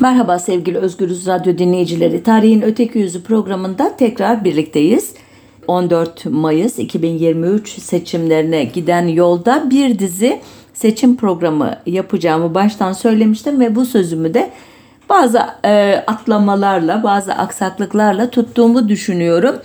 Merhaba sevgili Özgürüz Radyo dinleyicileri. Tarihin Öteki Yüzü programında tekrar birlikteyiz. 14 Mayıs 2023 seçimlerine giden yolda bir dizi seçim programı yapacağımı baştan söylemiştim ve bu sözümü de bazı e, atlamalarla, bazı aksaklıklarla tuttuğumu düşünüyorum.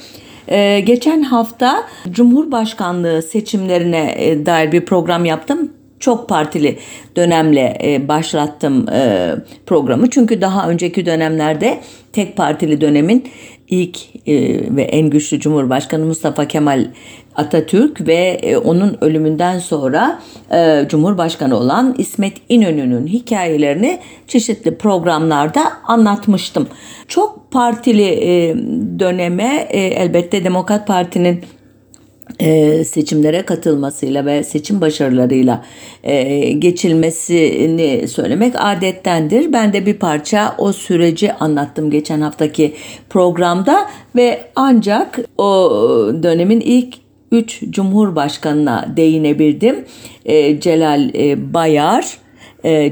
E, geçen hafta Cumhurbaşkanlığı seçimlerine e, dair bir program yaptım çok partili dönemle e, başlattım e, programı. Çünkü daha önceki dönemlerde tek partili dönemin ilk e, ve en güçlü Cumhurbaşkanı Mustafa Kemal Atatürk ve e, onun ölümünden sonra e, Cumhurbaşkanı olan İsmet İnönü'nün hikayelerini çeşitli programlarda anlatmıştım. Çok partili e, döneme e, elbette Demokrat Parti'nin e, seçimlere katılmasıyla ve seçim başarılarıyla e, geçilmesini söylemek adettendir. Ben de bir parça o süreci anlattım geçen haftaki programda ve ancak o dönemin ilk üç cumhurbaşkanına değinebildim. E, Celal Bayar,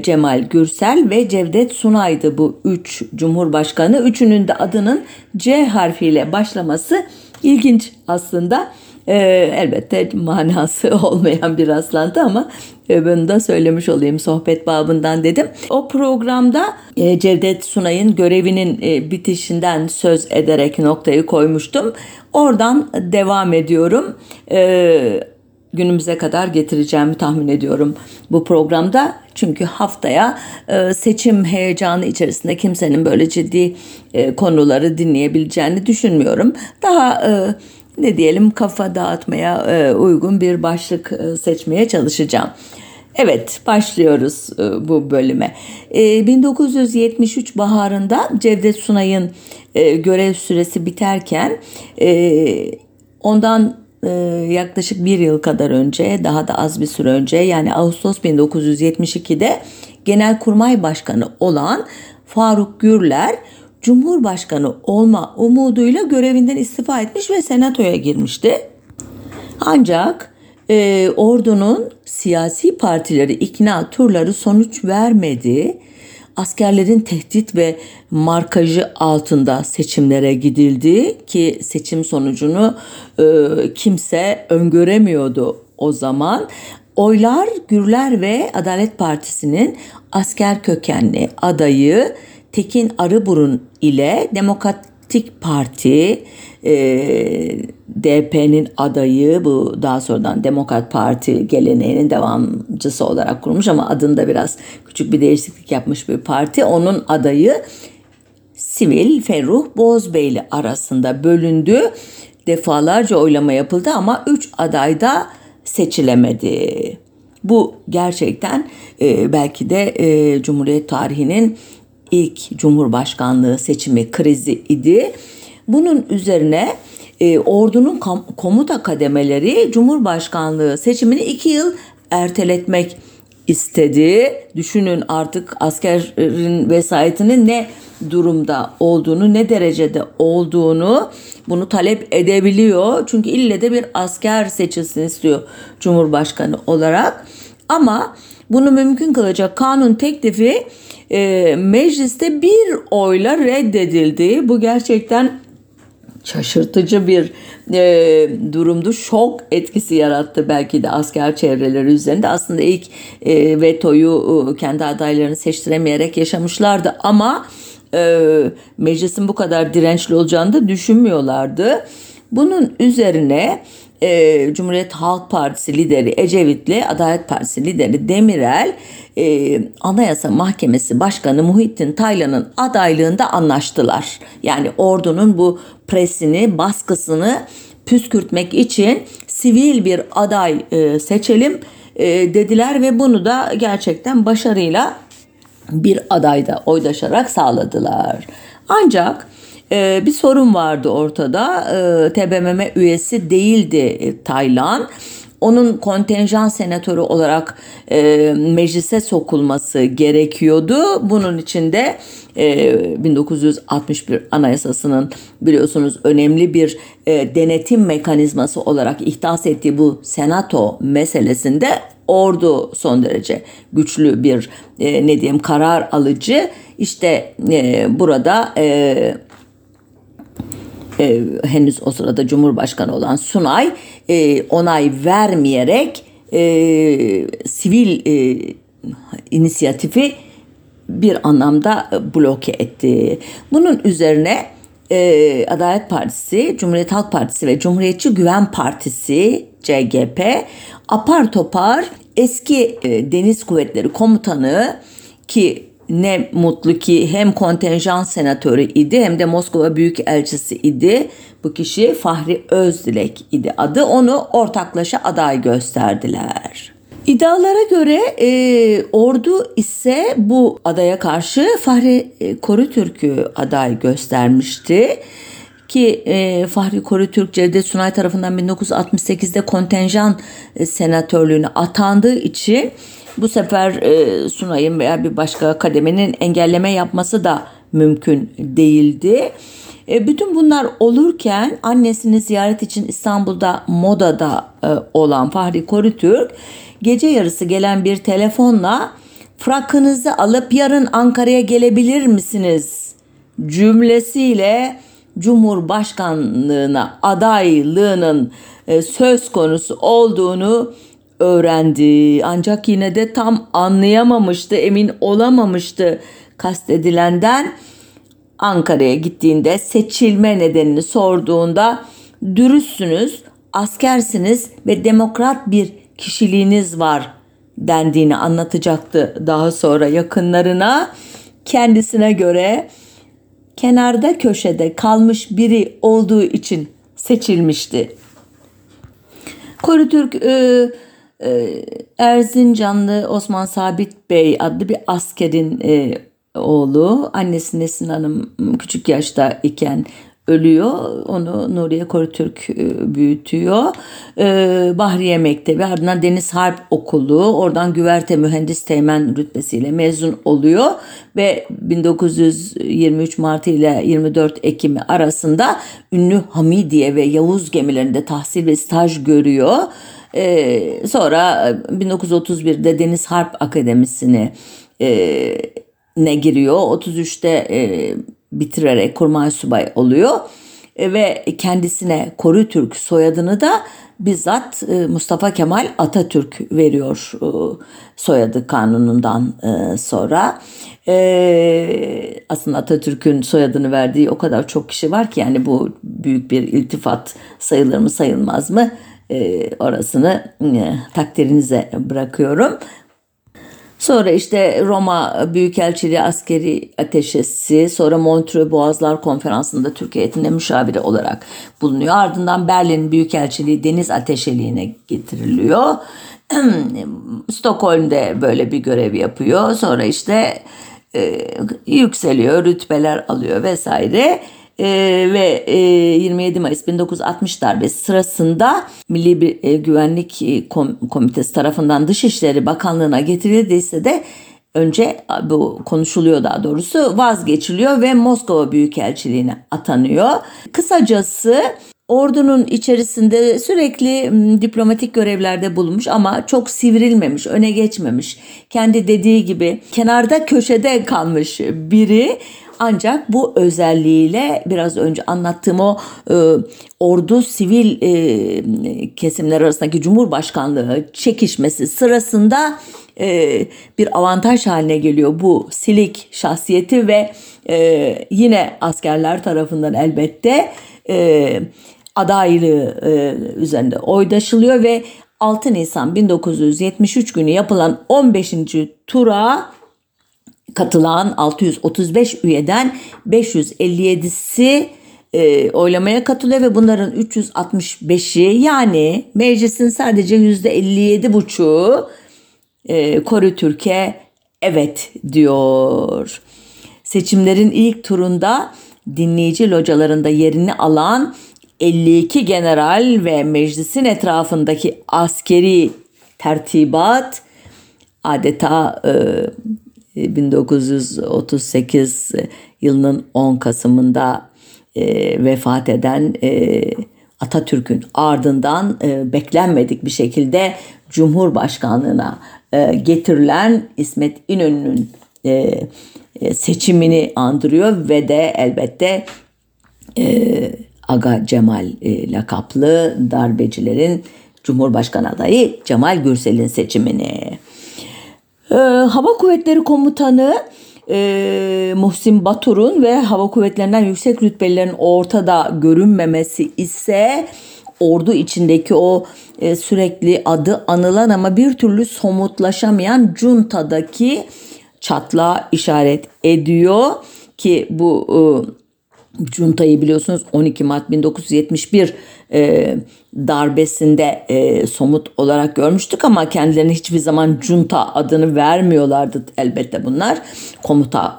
Cemal Gürsel ve Cevdet Sunay'dı bu üç cumhurbaşkanı. Üçünün de adının C harfiyle başlaması ilginç aslında. E, elbette manası olmayan bir rastlantı ama e, bunu da söylemiş olayım sohbet babından dedim. O programda e, Cevdet Sunay'ın görevinin e, bitişinden söz ederek noktayı koymuştum. Oradan devam ediyorum. E, günümüze kadar getireceğimi tahmin ediyorum bu programda. Çünkü haftaya e, seçim heyecanı içerisinde kimsenin böyle ciddi e, konuları dinleyebileceğini düşünmüyorum. Daha e, ne diyelim kafa dağıtmaya e, uygun bir başlık e, seçmeye çalışacağım. Evet başlıyoruz e, bu bölüme. 1973 baharında Cevdet Sunay'ın görev süresi biterken ondan yaklaşık bir yıl kadar önce daha da az bir süre önce yani Ağustos 1972'de Genelkurmay Başkanı olan Faruk Gürler Cumhurbaşkanı olma umuduyla görevinden istifa etmiş ve senatoya girmişti. Ancak e, ordunun siyasi partileri ikna turları sonuç vermedi. Askerlerin tehdit ve markajı altında seçimlere gidildi ki seçim sonucunu e, kimse öngöremiyordu o zaman. Oylar Gürler ve Adalet Partisi'nin asker kökenli adayı Tekin Arıburun ile Demokratik Parti e, DP'nin adayı bu daha sonradan Demokrat Parti geleneğinin devamcısı olarak kurmuş ama adında biraz küçük bir değişiklik yapmış bir parti. Onun adayı Sivil Ferruh Bozbeyli arasında bölündü. Defalarca oylama yapıldı ama 3 aday da seçilemedi. Bu gerçekten e, belki de e, Cumhuriyet tarihinin ilk Cumhurbaşkanlığı seçimi krizi idi. Bunun üzerine e, ordunun komuta kademeleri Cumhurbaşkanlığı seçimini iki yıl erteletmek istedi. Düşünün artık askerin vesayetinin ne durumda olduğunu, ne derecede olduğunu bunu talep edebiliyor. Çünkü ille de bir asker seçilsin istiyor Cumhurbaşkanı olarak. Ama bunu mümkün kılacak kanun teklifi e, mecliste bir oyla reddedildi. Bu gerçekten şaşırtıcı bir e, durumdu. Şok etkisi yarattı belki de asker çevreleri üzerinde. Aslında ilk e, vetoyu e, kendi adaylarını seçtiremeyerek yaşamışlardı ama e, meclisin bu kadar dirençli olacağını da düşünmüyorlardı. Bunun üzerine e, Cumhuriyet Halk Partisi lideri Ecevit'le Adalet Partisi lideri Demirel e, Anayasa Mahkemesi Başkanı Muhittin Taylan'ın adaylığında anlaştılar. Yani ordunun bu presini, baskısını püskürtmek için sivil bir aday e, seçelim e, dediler ve bunu da gerçekten başarıyla bir adayda oydaşarak sağladılar. Ancak e, bir sorun vardı ortada. E, TBMM üyesi değildi e, Taylan. Onun kontenjan senatörü olarak e, meclise sokulması gerekiyordu. Bunun için de e, 1961 Anayasası'nın biliyorsunuz önemli bir e, denetim mekanizması olarak ihdas ettiği bu senato meselesinde ordu son derece güçlü bir e, ne diyeyim karar alıcı işte e, burada e, e, henüz o sırada Cumhurbaşkanı olan Sunay e, onay vermeyerek e, sivil e, inisiyatifi bir anlamda bloke etti. Bunun üzerine e, Adalet Partisi, Cumhuriyet Halk Partisi ve Cumhuriyetçi Güven Partisi CGP apar topar eski e, Deniz Kuvvetleri Komutanı ki ne mutlu ki hem kontenjan senatörü idi hem de Moskova Büyükelçisi idi. Bu kişi Fahri Özdilek idi adı. Onu ortaklaşa aday gösterdiler. İddialara göre e, ordu ise bu adaya karşı Fahri e, Korutürk'ü aday göstermişti ki e, Fahri Korutürk Cevdet Sunay tarafından 1968'de kontenjan e, senatörlüğüne atandığı için bu sefer e, Sunay'ın veya bir başka kademenin engelleme yapması da mümkün değildi. E, bütün bunlar olurken annesini ziyaret için İstanbul'da modada e, olan Fahri Korutürk gece yarısı gelen bir telefonla frakınızı alıp yarın Ankara'ya gelebilir misiniz cümlesiyle Cumhurbaşkanlığına adaylığının e, söz konusu olduğunu öğrendi. Ancak yine de tam anlayamamıştı, emin olamamıştı kastedilenden. Ankara'ya gittiğinde seçilme nedenini sorduğunda dürüstsünüz, askersiniz ve demokrat bir kişiliğiniz var dendiğini anlatacaktı daha sonra yakınlarına. Kendisine göre kenarda köşede kalmış biri olduğu için seçilmişti. Korutürk e, e, Erzincanlı Osman Sabit Bey adlı bir askerin e, oğlu. Annesi Nesin Hanım küçük yaşta iken ölüyor. Onu Nuriye Korutürk e, büyütüyor. Ee, Bahriye Mektebi ardından Deniz Harp Okulu oradan güverte mühendis teğmen rütbesiyle mezun oluyor ve 1923 Mart ile 24 Ekim arasında ünlü Hamidiye ve Yavuz gemilerinde tahsil ve staj görüyor. Ee, sonra 1931'de Deniz Harp Akademisi'ne e, ne giriyor. 33'te e, bitirerek kurmay subay oluyor e, ve kendisine Koru Türk soyadını da bizzat e, Mustafa Kemal Atatürk veriyor e, soyadı kanunundan sonra. Aslında Atatürk'ün soyadını verdiği o kadar çok kişi var ki yani bu büyük bir iltifat sayılır mı sayılmaz mı orasını takdirinize bırakıyorum. Sonra işte Roma Büyükelçiliği askeri ateşesi, sonra Montreux Boğazlar Konferansı'nda Türkiye heyetinde müşavire olarak bulunuyor. Ardından Berlin Büyükelçiliği deniz ateşeliğine getiriliyor. Stockholm'de böyle bir görev yapıyor. Sonra işte e, yükseliyor, rütbeler alıyor vesaire e, ve e, 27 Mayıs 1960 darbesi sırasında Milli bir, e, Güvenlik e, Komitesi tarafından Dışişleri Bakanlığı'na getirildiyse de önce bu konuşuluyor daha doğrusu vazgeçiliyor ve Moskova Büyükelçiliğine atanıyor. Kısacası ordunun içerisinde sürekli diplomatik görevlerde bulunmuş ama çok sivrilmemiş, öne geçmemiş. Kendi dediği gibi kenarda köşede kalmış biri ancak bu özelliğiyle biraz önce anlattığım o e, ordu sivil e, kesimler arasındaki Cumhurbaşkanlığı çekişmesi sırasında e, bir avantaj haline geliyor bu silik şahsiyeti ve e, yine askerler tarafından elbette e, adaylığı e, üzerinde oydaşılıyor ve 6 Nisan 1973 günü yapılan 15. tura katılan 635 üyeden 557'si e, oylamaya katılıyor ve bunların 365'i yani meclisin sadece %57,5'u e, Kore Türkiye evet diyor. Seçimlerin ilk turunda dinleyici localarında yerini alan 52 general ve meclisin etrafındaki askeri tertibat adeta e, 1938 yılının 10 Kasım'ında e, vefat eden e, Atatürk'ün ardından e, beklenmedik bir şekilde Cumhurbaşkanlığına e, getirilen İsmet İnönü'nün e, e, seçimini andırıyor ve de elbette e, Aga Cemal e, lakaplı darbecilerin Cumhurbaşkanı adayı Cemal Gürsel'in seçimini. E, Hava Kuvvetleri Komutanı e, Muhsin Batur'un ve hava kuvvetlerinden yüksek rütbelilerin ortada görünmemesi ise ordu içindeki o e, sürekli adı anılan ama bir türlü somutlaşamayan cuntadaki çatla işaret ediyor ki bu e, Cunta'yı biliyorsunuz 12 Mart 1971 e, darbesinde e, somut olarak görmüştük ama kendilerine hiçbir zaman Junta adını vermiyorlardı elbette bunlar. Komuta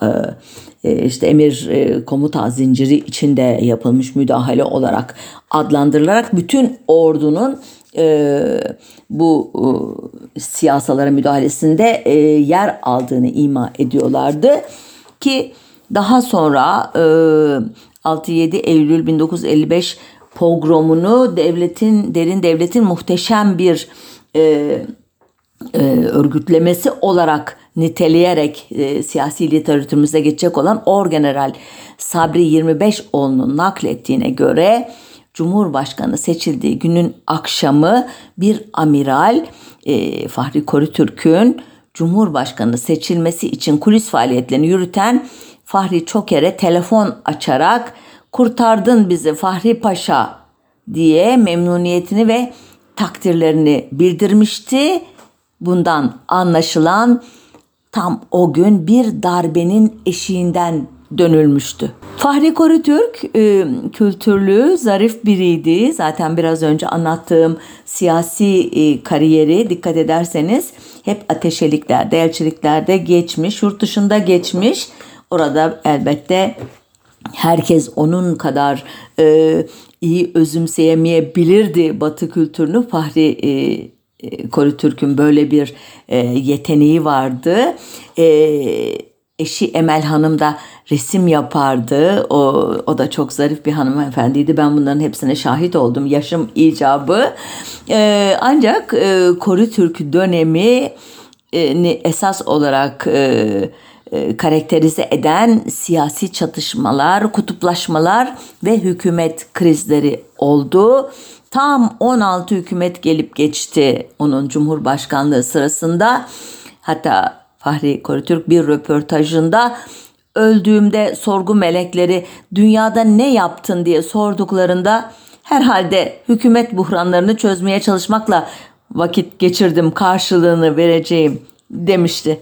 e, e, işte emir e, komuta zinciri içinde yapılmış müdahale olarak adlandırılarak bütün ordunun e, bu e, siyasalara müdahalesinde e, yer aldığını ima ediyorlardı ki daha sonra e, 6-7 Eylül 1955 pogromunu devletin derin devletin muhteşem bir e, e, örgütlemesi olarak niteleyerek e, siyasi literatürümüze geçecek olan Orgeneral Sabri 25oğlu'nun naklettiğine göre Cumhurbaşkanı seçildiği günün akşamı bir amiral e, Fahri Korutürk'ün Cumhurbaşkanı seçilmesi için kulis faaliyetlerini yürüten Fahri Çoker'e telefon açarak kurtardın bizi Fahri Paşa diye memnuniyetini ve takdirlerini bildirmişti. Bundan anlaşılan tam o gün bir darbenin eşiğinden dönülmüştü. Fahri Korutürk e, kültürlü, zarif biriydi. Zaten biraz önce anlattığım siyasi e, kariyeri dikkat ederseniz hep ateşeliklerde, elçiliklerde geçmiş, yurt dışında geçmiş. Orada elbette herkes onun kadar e, iyi özümseyemeyebilirdi Batı kültürünü. Fahri e, e Korutürk'ün böyle bir e, yeteneği vardı. E, eşi Emel Hanım da resim yapardı. O, o da çok zarif bir hanımefendiydi. Ben bunların hepsine şahit oldum. Yaşım icabı. E, ancak e, Korutürk dönemi e, esas olarak e, karakterize eden siyasi çatışmalar, kutuplaşmalar ve hükümet krizleri oldu. Tam 16 hükümet gelip geçti onun cumhurbaşkanlığı sırasında. Hatta Fahri Korutürk bir röportajında öldüğümde sorgu melekleri dünyada ne yaptın diye sorduklarında herhalde hükümet buhranlarını çözmeye çalışmakla vakit geçirdim karşılığını vereceğim demişti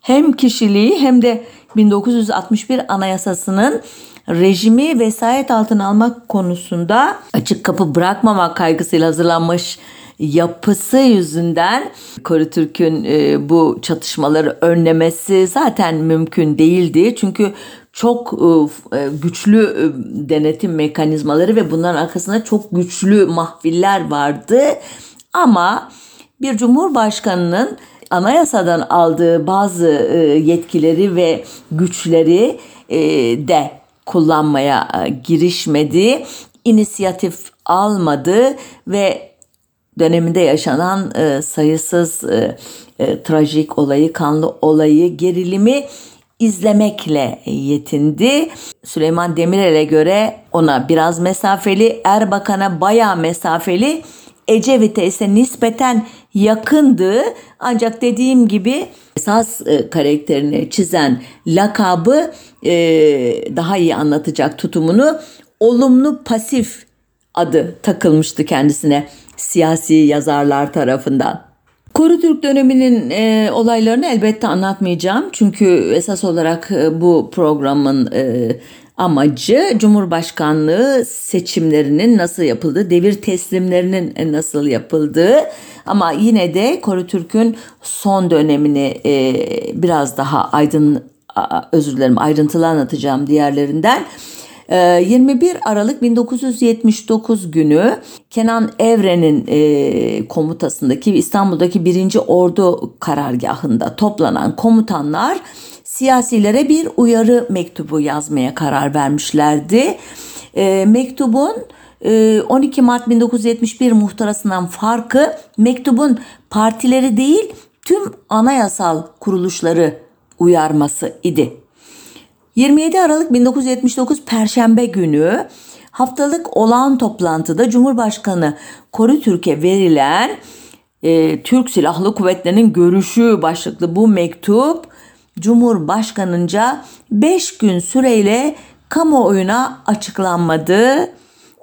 hem kişiliği hem de 1961 Anayasası'nın rejimi vesayet altına almak konusunda açık kapı bırakmamak kaygısıyla hazırlanmış yapısı yüzünden Korutürk'ün e, bu çatışmaları önlemesi zaten mümkün değildi. Çünkü çok e, e güçlü e, denetim mekanizmaları ve bunların arkasında çok güçlü mahfiller vardı. Ama bir cumhurbaşkanının anayasadan aldığı bazı e, yetkileri ve güçleri e, de kullanmaya e, girişmedi. inisiyatif almadı ve döneminde yaşanan sayısız trajik olayı, kanlı olayı, gerilimi izlemekle yetindi. Süleyman Demirel'e göre ona biraz mesafeli, Erbakan'a bayağı mesafeli, Ecevit'e ise nispeten yakındı. Ancak dediğim gibi esas e, karakterini çizen lakabı e, daha iyi anlatacak tutumunu olumlu pasif adı takılmıştı kendisine siyasi yazarlar tarafından. Koru Türk döneminin e, olaylarını elbette anlatmayacağım. Çünkü esas olarak e, bu programın e, amacı Cumhurbaşkanlığı seçimlerinin nasıl yapıldığı, devir teslimlerinin nasıl yapıldığı ama yine de Korutürk'ün son dönemini e, biraz daha aydın özür dilerim ayrıntılı anlatacağım diğerlerinden. 21 e, Aralık 1979 günü Kenan Evren'in e, komutasındaki İstanbul'daki 1. Ordu karargahında toplanan komutanlar siyasilere bir uyarı mektubu yazmaya karar vermişlerdi. E, mektubun 12 Mart 1971 muhtarasından farkı mektubun partileri değil tüm anayasal kuruluşları uyarması idi. 27 Aralık 1979 Perşembe günü haftalık olağan toplantıda Cumhurbaşkanı Koru Türk'e verilen e, Türk Silahlı Kuvvetleri'nin görüşü başlıklı bu mektup Cumhurbaşkanınca 5 gün süreyle kamuoyuna açıklanmadı.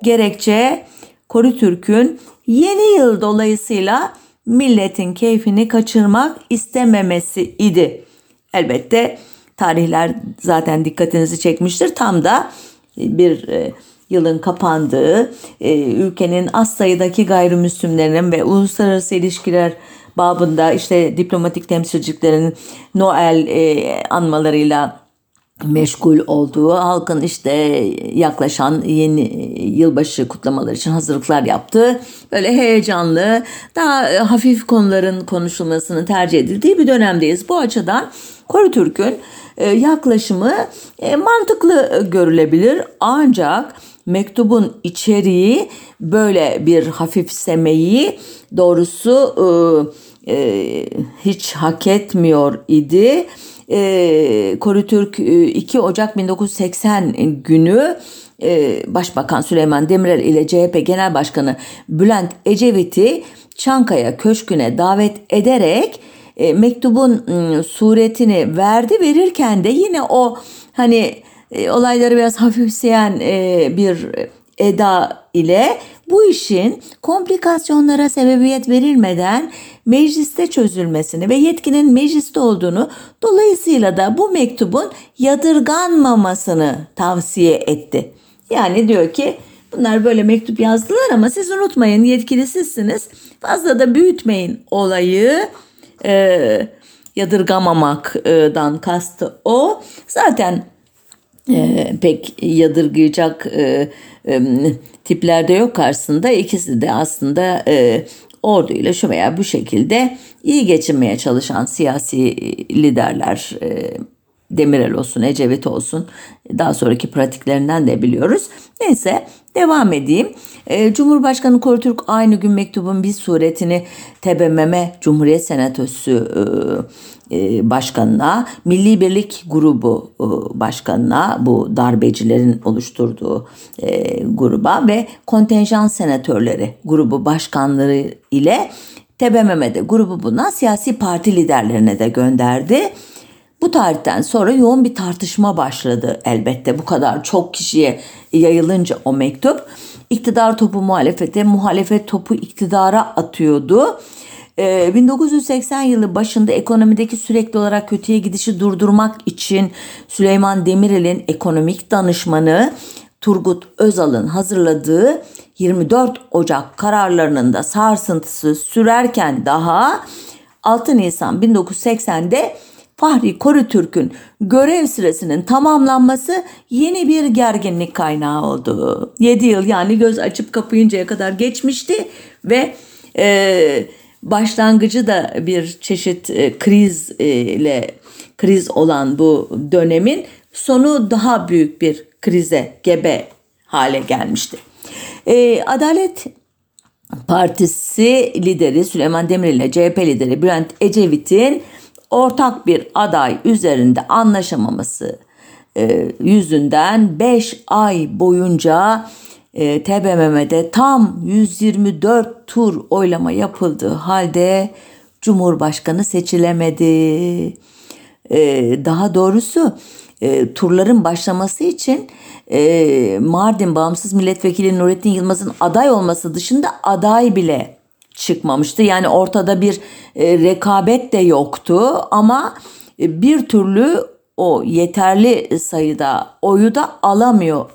Gerekçe Koru Türk'ün yeni yıl dolayısıyla milletin keyfini kaçırmak istememesi idi. Elbette tarihler zaten dikkatinizi çekmiştir. Tam da bir e, yılın kapandığı, e, ülkenin az sayıdaki gayrimüslimlerinin ve uluslararası ilişkiler babında işte diplomatik temsilcilerin Noel e, anmalarıyla meşgul olduğu, halkın işte yaklaşan yeni yılbaşı kutlamaları için hazırlıklar yaptığı, böyle heyecanlı, daha hafif konuların konuşulmasını tercih edildiği bir dönemdeyiz. Bu açıdan Koru Türk'ün e, yaklaşımı e, mantıklı görülebilir ancak mektubun içeriği böyle bir hafifsemeyi doğrusu e, hiç hak etmiyor idi. E, Korutürk 2 Ocak 1980 günü Başbakan Süleyman Demirel ile CHP Genel Başkanı Bülent Ecevit'i Çankaya Köşkü'ne davet ederek e, mektubun ıı, suretini verdi verirken de yine o hani e, olayları biraz hafifseyen e, bir eda ile bu işin komplikasyonlara sebebiyet verilmeden mecliste çözülmesini ve yetkinin mecliste olduğunu dolayısıyla da bu mektubun yadırganmamasını tavsiye etti. Yani diyor ki bunlar böyle mektup yazdılar ama siz unutmayın yetkili sizsiniz. Fazla da büyütmeyin olayı e, yadırgamamaktan kastı o. Zaten e, pek yadırgayacak e, e, tiplerde yok karşısında. İkisi de aslında e, orduyla şu veya bu şekilde iyi geçinmeye çalışan siyasi liderler. E, Demirel olsun, Ecevit olsun daha sonraki pratiklerinden de biliyoruz. Neyse devam edeyim. E, Cumhurbaşkanı Korutürk aynı gün mektubun bir suretini TBMM Cumhuriyet Senatosu e, e, başkanına, Milli Birlik Grubu e, başkanına, bu darbecilerin oluşturduğu gruba ve kontenjan senatörleri grubu başkanları ile TBMM'de grubu buna siyasi parti liderlerine de gönderdi. Bu tarihten sonra yoğun bir tartışma başladı elbette bu kadar çok kişiye yayılınca o mektup. İktidar topu muhalefete, muhalefet topu iktidara atıyordu. 1980 ee, yılı başında ekonomideki sürekli olarak kötüye gidişi durdurmak için Süleyman Demirel'in ekonomik danışmanı Turgut Özal'ın hazırladığı 24 Ocak kararlarının da sarsıntısı sürerken daha 6 Nisan 1980'de Fahri Korutürk'ün görev süresinin tamamlanması yeni bir gerginlik kaynağı oldu. 7 yıl yani göz açıp kapayıncaya kadar geçmişti ve e, başlangıcı da bir çeşit e, kriz e, ile kriz olan bu dönemin sonu daha büyük bir krize gebe hale gelmişti. E, Adalet Partisi lideri Süleyman Demirel ile CHP lideri Bülent Ecevit'in ortak bir aday üzerinde anlaşamaması e, yüzünden 5 ay boyunca e, TBMM'de tam 124 tur oylama yapıldığı halde Cumhurbaşkanı seçilemedi. E, daha doğrusu e, turların başlaması için Mardin Bağımsız Milletvekili Nurettin Yılmaz'ın aday olması dışında aday bile çıkmamıştı. Yani ortada bir e, rekabet de yoktu ama e, bir türlü o yeterli sayıda oyu da alamıyor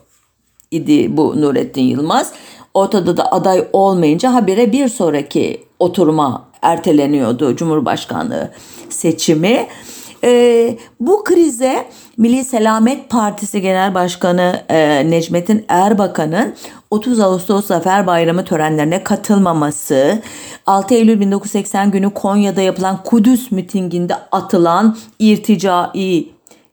idi bu Nurettin Yılmaz. Ortada da aday olmayınca habire bir sonraki oturuma erteleniyordu Cumhurbaşkanlığı seçimi. E, bu krize Milli Selamet Partisi Genel Başkanı e, Necmettin Erbakan'ın 30 Ağustos Zafer Bayramı törenlerine katılmaması, 6 Eylül 1980 günü Konya'da yapılan Kudüs mitinginde atılan irticai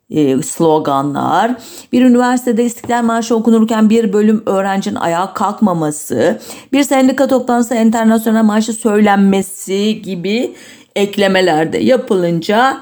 e, sloganlar, bir üniversitede İstiklal Marşı okunurken bir bölüm öğrencinin ayağa kalkmaması, bir sendika toplantısı internasyonel marşı söylenmesi gibi eklemelerde yapılınca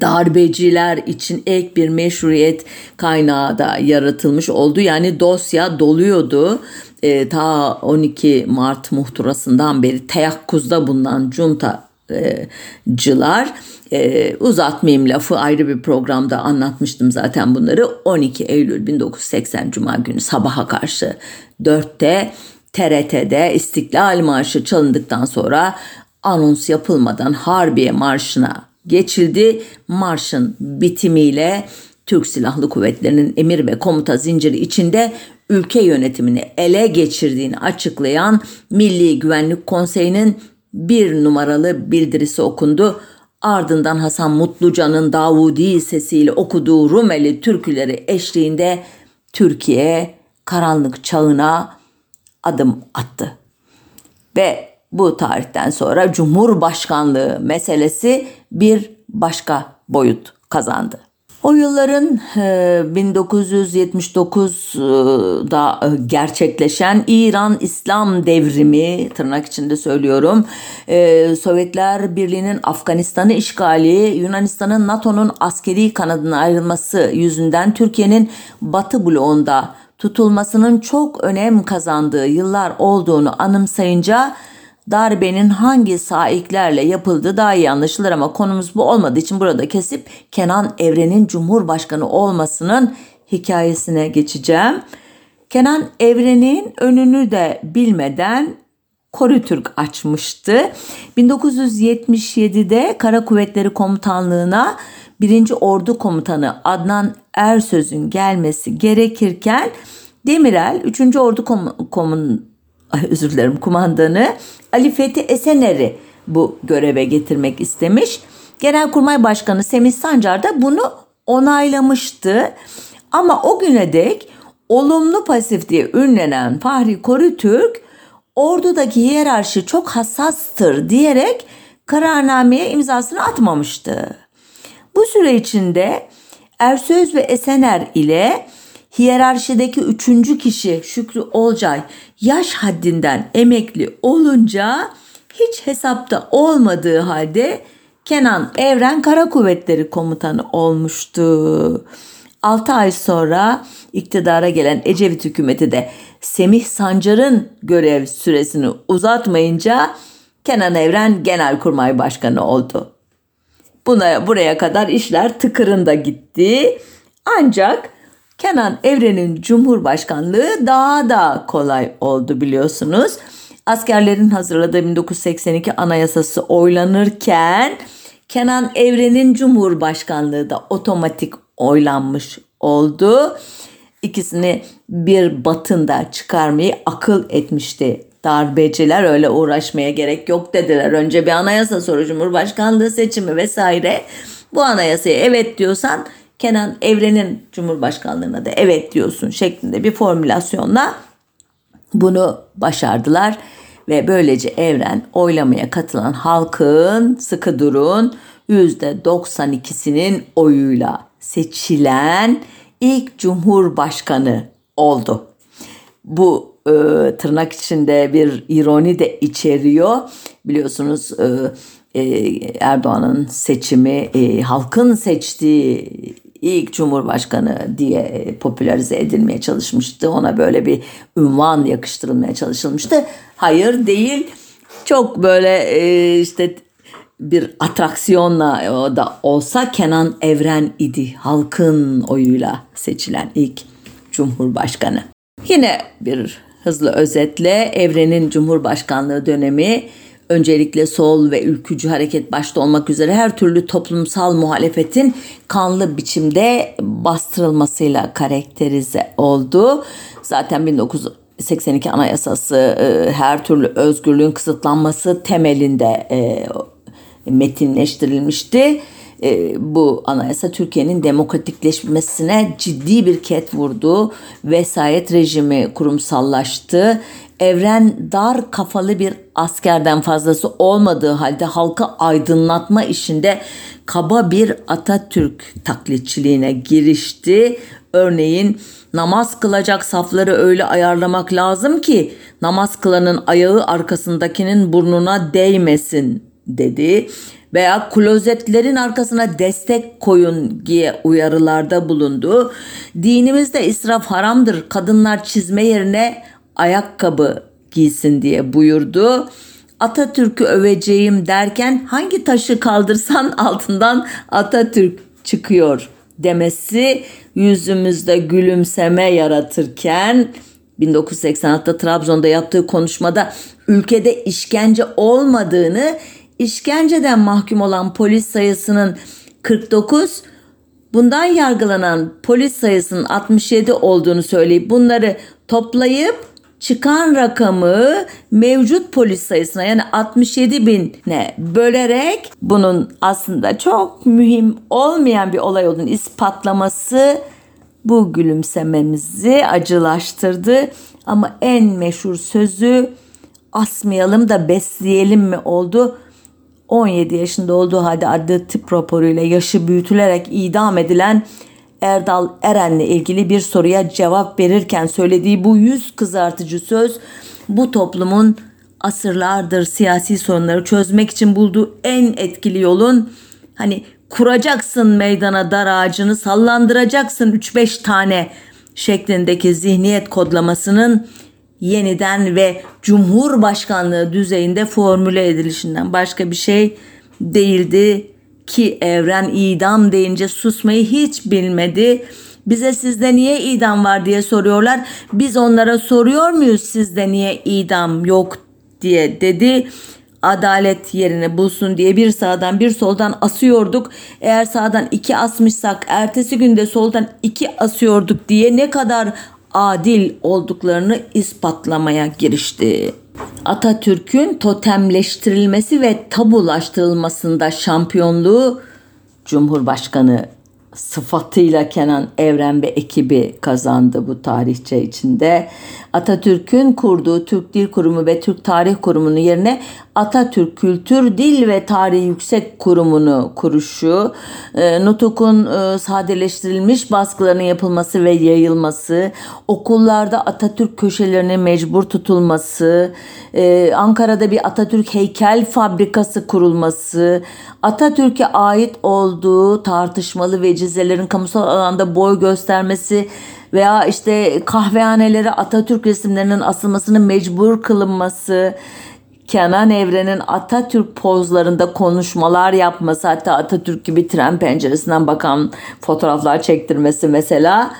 darbeciler için ek bir meşruiyet kaynağı da yaratılmış oldu. Yani dosya doluyordu. E, ta 12 Mart muhtırasından beri teyakkuzda bulunan juntacılar e, uzatmayayım lafı ayrı bir programda anlatmıştım zaten bunları. 12 Eylül 1980 Cuma günü sabaha karşı 4'te TRT'de İstiklal Marşı çalındıktan sonra anons yapılmadan Harbiye Marşı'na geçildi. Marşın bitimiyle Türk Silahlı Kuvvetleri'nin emir ve komuta zinciri içinde ülke yönetimini ele geçirdiğini açıklayan Milli Güvenlik Konseyi'nin bir numaralı bildirisi okundu. Ardından Hasan Mutlucan'ın Davudi sesiyle okuduğu Rumeli türküleri eşliğinde Türkiye karanlık çağına adım attı. Ve bu tarihten sonra Cumhurbaşkanlığı meselesi bir başka boyut kazandı. O yılların 1979'da e, e, gerçekleşen İran İslam devrimi tırnak içinde söylüyorum. E, Sovyetler Birliği'nin Afganistan'ı işgali, Yunanistan'ın NATO'nun askeri kanadına ayrılması yüzünden Türkiye'nin Batı bloğunda tutulmasının çok önem kazandığı yıllar olduğunu anımsayınca darbenin hangi saiklerle yapıldığı daha iyi anlaşılır ama konumuz bu olmadığı için burada kesip Kenan Evren'in Cumhurbaşkanı olmasının hikayesine geçeceğim. Kenan Evren'in önünü de bilmeden Korutürk açmıştı. 1977'de Kara Kuvvetleri Komutanlığı'na 1. Ordu Komutanı Adnan Ersöz'ün gelmesi gerekirken Demirel 3. Ordu Kom- özür dilerim kumandanı Ali Fethi Esener'i bu göreve getirmek istemiş. Genelkurmay Başkanı Semih Sancar da bunu onaylamıştı. Ama o güne dek olumlu pasif diye ünlenen Fahri Korutürk ordudaki hiyerarşi çok hassastır diyerek kararnameye imzasını atmamıştı. Bu süre içinde Ersöz ve Esener ile hiyerarşideki üçüncü kişi Şükrü Olcay yaş haddinden emekli olunca hiç hesapta olmadığı halde Kenan Evren Kara Kuvvetleri Komutanı olmuştu. 6 ay sonra iktidara gelen Ecevit hükümeti de Semih Sancar'ın görev süresini uzatmayınca Kenan Evren Genelkurmay Başkanı oldu. Buna buraya kadar işler tıkırında gitti. Ancak Kenan Evren'in Cumhurbaşkanlığı daha da kolay oldu biliyorsunuz. Askerlerin hazırladığı 1982 anayasası oylanırken Kenan Evren'in Cumhurbaşkanlığı da otomatik oylanmış oldu. İkisini bir batında çıkarmayı akıl etmişti darbeciler öyle uğraşmaya gerek yok dediler. Önce bir anayasa sonra Cumhurbaşkanlığı seçimi vesaire. Bu anayasaya evet diyorsan Kenan Evren'in Cumhurbaşkanlığına da evet diyorsun şeklinde bir formülasyonla bunu başardılar ve böylece Evren oylamaya katılan halkın sıkı durun %92'sinin oyuyla seçilen ilk cumhurbaşkanı oldu. Bu e, tırnak içinde bir ironi de içeriyor. Biliyorsunuz e, e, Erdoğan'ın seçimi e, halkın seçtiği ilk cumhurbaşkanı diye popülerize edilmeye çalışmıştı. Ona böyle bir ünvan yakıştırılmaya çalışılmıştı. Hayır değil. Çok böyle e, işte bir atraksiyonla da olsa Kenan Evren idi. Halkın oyuyla seçilen ilk cumhurbaşkanı. Yine bir hızlı özetle Evren'in cumhurbaşkanlığı dönemi öncelikle sol ve ülkücü hareket başta olmak üzere her türlü toplumsal muhalefetin kanlı biçimde bastırılmasıyla karakterize oldu. Zaten 1982 Anayasası e, her türlü özgürlüğün kısıtlanması temelinde e, metinleştirilmişti. E, bu anayasa Türkiye'nin demokratikleşmesine ciddi bir ket vurdu. Vesayet rejimi kurumsallaştı evren dar kafalı bir askerden fazlası olmadığı halde halkı aydınlatma işinde kaba bir Atatürk taklitçiliğine girişti. Örneğin namaz kılacak safları öyle ayarlamak lazım ki namaz kılanın ayağı arkasındakinin burnuna değmesin dedi veya klozetlerin arkasına destek koyun diye uyarılarda bulundu. Dinimizde israf haramdır. Kadınlar çizme yerine ayakkabı giysin diye buyurdu. Atatürk'ü öveceğim derken hangi taşı kaldırsan altından Atatürk çıkıyor demesi yüzümüzde gülümseme yaratırken 1986'da Trabzon'da yaptığı konuşmada ülkede işkence olmadığını, işkenceden mahkum olan polis sayısının 49, bundan yargılanan polis sayısının 67 olduğunu söyleyip bunları toplayıp çıkan rakamı mevcut polis sayısına yani 67 bine bölerek bunun aslında çok mühim olmayan bir olay olduğunu ispatlaması bu gülümsememizi acılaştırdı. Ama en meşhur sözü asmayalım da besleyelim mi oldu. 17 yaşında olduğu halde adli tıp raporuyla yaşı büyütülerek idam edilen Erdal Eren'le ilgili bir soruya cevap verirken söylediği bu yüz kızartıcı söz bu toplumun asırlardır siyasi sorunları çözmek için bulduğu en etkili yolun hani kuracaksın meydana dar ağacını sallandıracaksın 3-5 tane şeklindeki zihniyet kodlamasının yeniden ve Cumhurbaşkanlığı düzeyinde formüle edilişinden başka bir şey değildi ki evren idam deyince susmayı hiç bilmedi. Bize sizde niye idam var diye soruyorlar. Biz onlara soruyor muyuz sizde niye idam yok diye dedi. Adalet yerini bulsun diye bir sağdan bir soldan asıyorduk. Eğer sağdan iki asmışsak ertesi günde soldan iki asıyorduk diye ne kadar adil olduklarını ispatlamaya girişti. Atatürk'ün totemleştirilmesi ve tabulaştırılmasında şampiyonluğu Cumhurbaşkanı sıfatıyla Kenan Evren ve ekibi kazandı bu tarihçe içinde. Atatürk'ün kurduğu Türk Dil Kurumu ve Türk Tarih Kurumu'nun yerine Atatürk Kültür Dil ve Tarih Yüksek Kurumu'nu kuruşu, e, Nutuk'un e, sadeleştirilmiş baskılarının yapılması ve yayılması, okullarda Atatürk köşelerinin mecbur tutulması, e, Ankara'da bir Atatürk heykel fabrikası kurulması, Atatürk'e ait olduğu tartışmalı vecizelerin kamusal alanda boy göstermesi veya işte kahvehanelere Atatürk resimlerinin asılmasının mecbur kılınması, Kenan Evren'in Atatürk pozlarında konuşmalar yapması hatta Atatürk gibi tren penceresinden bakan fotoğraflar çektirmesi mesela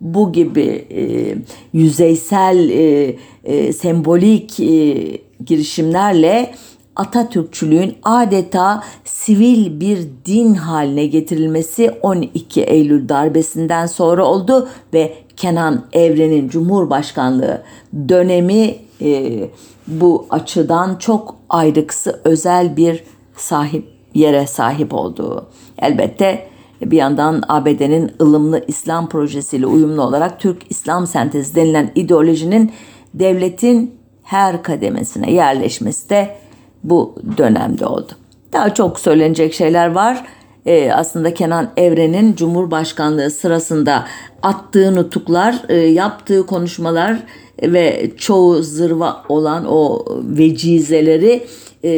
bu gibi e, yüzeysel e, e, sembolik e, girişimlerle Atatürkçülüğün adeta sivil bir din haline getirilmesi 12 Eylül darbesinden sonra oldu ve Kenan Evren'in Cumhurbaşkanlığı dönemi e, bu açıdan çok ayrıksı özel bir sahip yere sahip olduğu. Elbette bir yandan ABD'nin ılımlı İslam projesiyle uyumlu olarak Türk İslam sentezi denilen ideolojinin devletin her kademesine yerleşmesi de bu dönemde oldu. Daha çok söylenecek şeyler var. Ee, aslında Kenan Evren'in Cumhurbaşkanlığı sırasında attığı nutuklar, e, yaptığı konuşmalar ve çoğu zırva olan o vecizeleri e,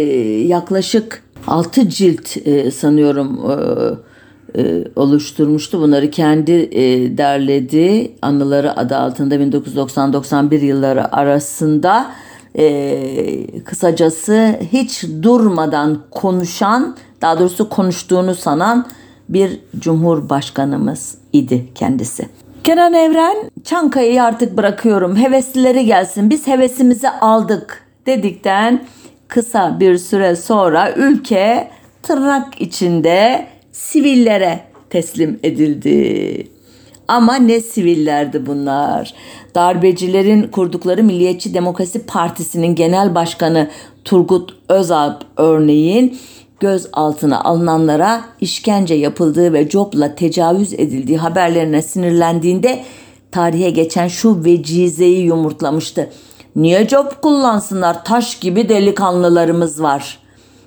yaklaşık 6 cilt e, sanıyorum e, e, oluşturmuştu. Bunları kendi e, derledi. Anıları adı altında 1990-91 yılları arasında e, kısacası hiç durmadan konuşan daha doğrusu konuştuğunu sanan bir cumhurbaşkanımız idi kendisi. Kenan Evren Çankaya'yı artık bırakıyorum heveslileri gelsin biz hevesimizi aldık dedikten kısa bir süre sonra ülke tırnak içinde sivillere teslim edildi. Ama ne sivillerdi bunlar. Darbecilerin kurdukları Milliyetçi Demokrasi Partisi'nin genel başkanı Turgut Özalp örneğin gözaltına alınanlara işkence yapıldığı ve copla tecavüz edildiği haberlerine sinirlendiğinde tarihe geçen şu vecizeyi yumurtlamıştı. Niye cop kullansınlar taş gibi delikanlılarımız var.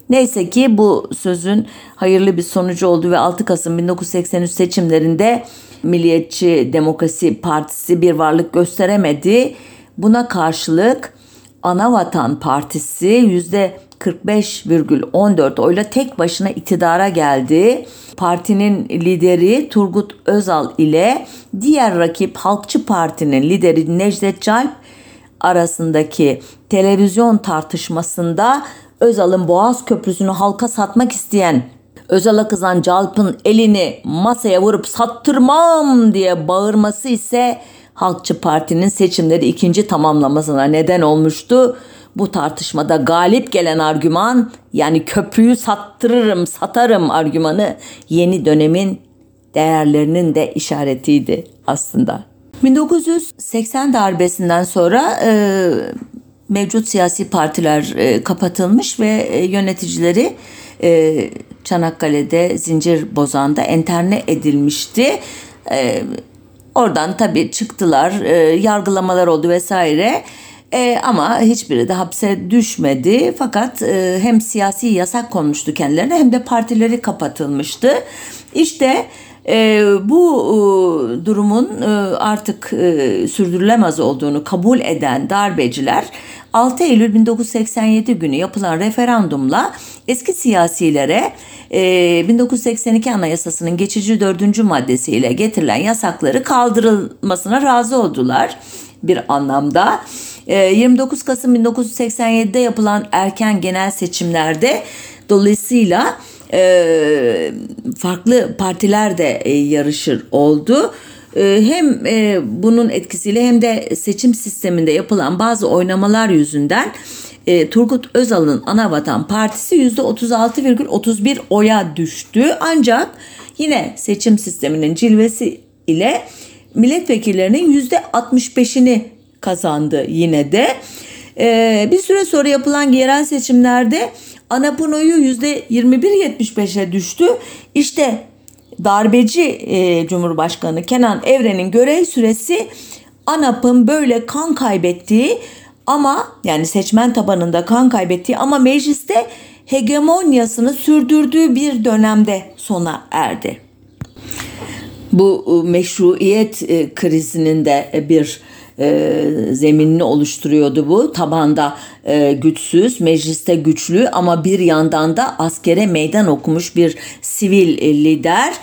Neyse ki bu sözün hayırlı bir sonucu oldu ve 6 Kasım 1983 seçimlerinde Milliyetçi Demokrasi Partisi bir varlık gösteremedi. Buna karşılık Anavatan Partisi yüzde 45,14 oyla tek başına iktidara geldi. Partinin lideri Turgut Özal ile diğer rakip Halkçı Parti'nin lideri Necdet Calp arasındaki televizyon tartışmasında Özal'ın Boğaz Köprüsü'nü halka satmak isteyen Özal'a kızan Calp'ın elini masaya vurup sattırmam diye bağırması ise Halkçı Parti'nin seçimleri ikinci tamamlamasına neden olmuştu. Bu tartışmada galip gelen argüman yani köprüyü sattırırım, satarım argümanı yeni dönemin değerlerinin de işaretiydi aslında. 1980 darbesinden sonra e, mevcut siyasi partiler e, kapatılmış ve e, yöneticileri e, Çanakkale'de zincir bozanda enterne edilmişti. E, oradan tabii çıktılar, e, yargılamalar oldu vesaire. E, ama hiçbiri de hapse düşmedi. Fakat e, hem siyasi yasak konmuştu kendilerine hem de partileri kapatılmıştı. İşte e, bu e, durumun e, artık e, sürdürülemez olduğunu kabul eden darbeciler 6 Eylül 1987 günü yapılan referandumla eski siyasilere e, 1982 Anayasası'nın geçici dördüncü maddesiyle getirilen yasakları kaldırılmasına razı oldular bir anlamda. 29 e, Kasım 1987'de yapılan erken genel seçimlerde dolayısıyla farklı partiler de e, yarışır oldu. E, hem e, bunun etkisiyle hem de seçim sisteminde yapılan bazı oynamalar yüzünden e, Turgut Özal'ın Anavatan Partisi %36,31 oya düştü. Ancak yine seçim sisteminin cilvesi ile milletvekillerinin %65'ini kazandı yine de. E, bir süre sonra yapılan yerel seçimlerde Anapuno'yu %21.75'e düştü. İşte darbeci e, Cumhurbaşkanı Kenan Evren'in görev süresi ANAP'ın böyle kan kaybettiği ama yani seçmen tabanında kan kaybettiği ama mecliste hegemonyasını sürdürdüğü bir dönemde sona erdi. Bu e, meşruiyet e, krizinin de bir e, zeminini oluşturuyordu bu. Tabanda e, güçsüz, mecliste güçlü ama bir yandan da askere meydan okumuş bir sivil lider.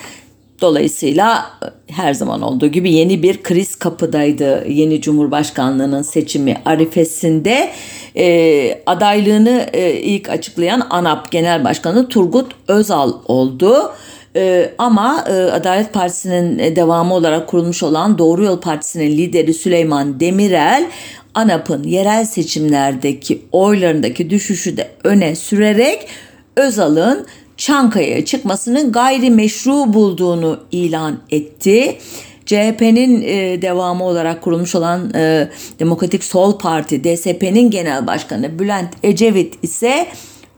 Dolayısıyla e, her zaman olduğu gibi yeni bir kriz kapıdaydı yeni Cumhurbaşkanlığının seçimi arifesinde. E, adaylığını e, ilk açıklayan ANAP Genel Başkanı Turgut Özal oldu. Ee, ama e, Adalet Partisi'nin devamı olarak kurulmuş olan Doğru Yol Partisi'nin lideri Süleyman Demirel ANAP'ın yerel seçimlerdeki oylarındaki düşüşü de öne sürerek Özal'ın Çankaya'ya çıkmasının gayri meşru bulduğunu ilan etti. CHP'nin e, devamı olarak kurulmuş olan e, Demokratik Sol Parti DSP'nin genel başkanı Bülent Ecevit ise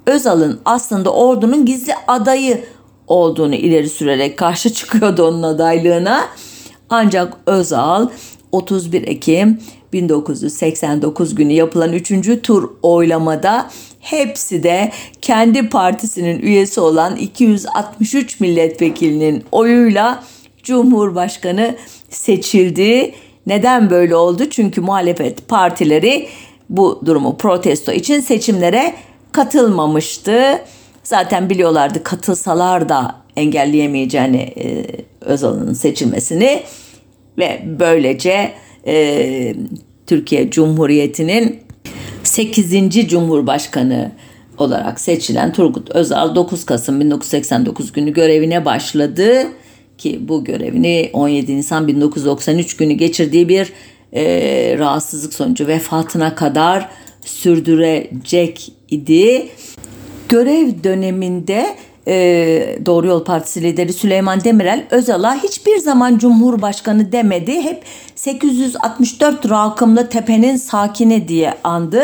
Özal'ın aslında ordunun gizli adayı olduğunu ileri sürerek karşı çıkıyordu onun adaylığına. Ancak Özal 31 Ekim 1989 günü yapılan 3. tur oylamada hepsi de kendi partisinin üyesi olan 263 milletvekilinin oyuyla Cumhurbaşkanı seçildi. Neden böyle oldu? Çünkü muhalefet partileri bu durumu protesto için seçimlere katılmamıştı. Zaten biliyorlardı katılsalar da engelleyemeyeceğini e, Özal'ın seçilmesini ve böylece e, Türkiye Cumhuriyeti'nin 8. Cumhurbaşkanı olarak seçilen Turgut Özal 9 Kasım 1989 günü görevine başladı ki bu görevini 17 Nisan 1993 günü geçirdiği bir e, rahatsızlık sonucu vefatına kadar sürdürecek idi görev döneminde e, Doğru Yol Partisi lideri Süleyman Demirel Özal'a hiçbir zaman Cumhurbaşkanı demedi. Hep 864 rakımlı tepenin sakini diye andı.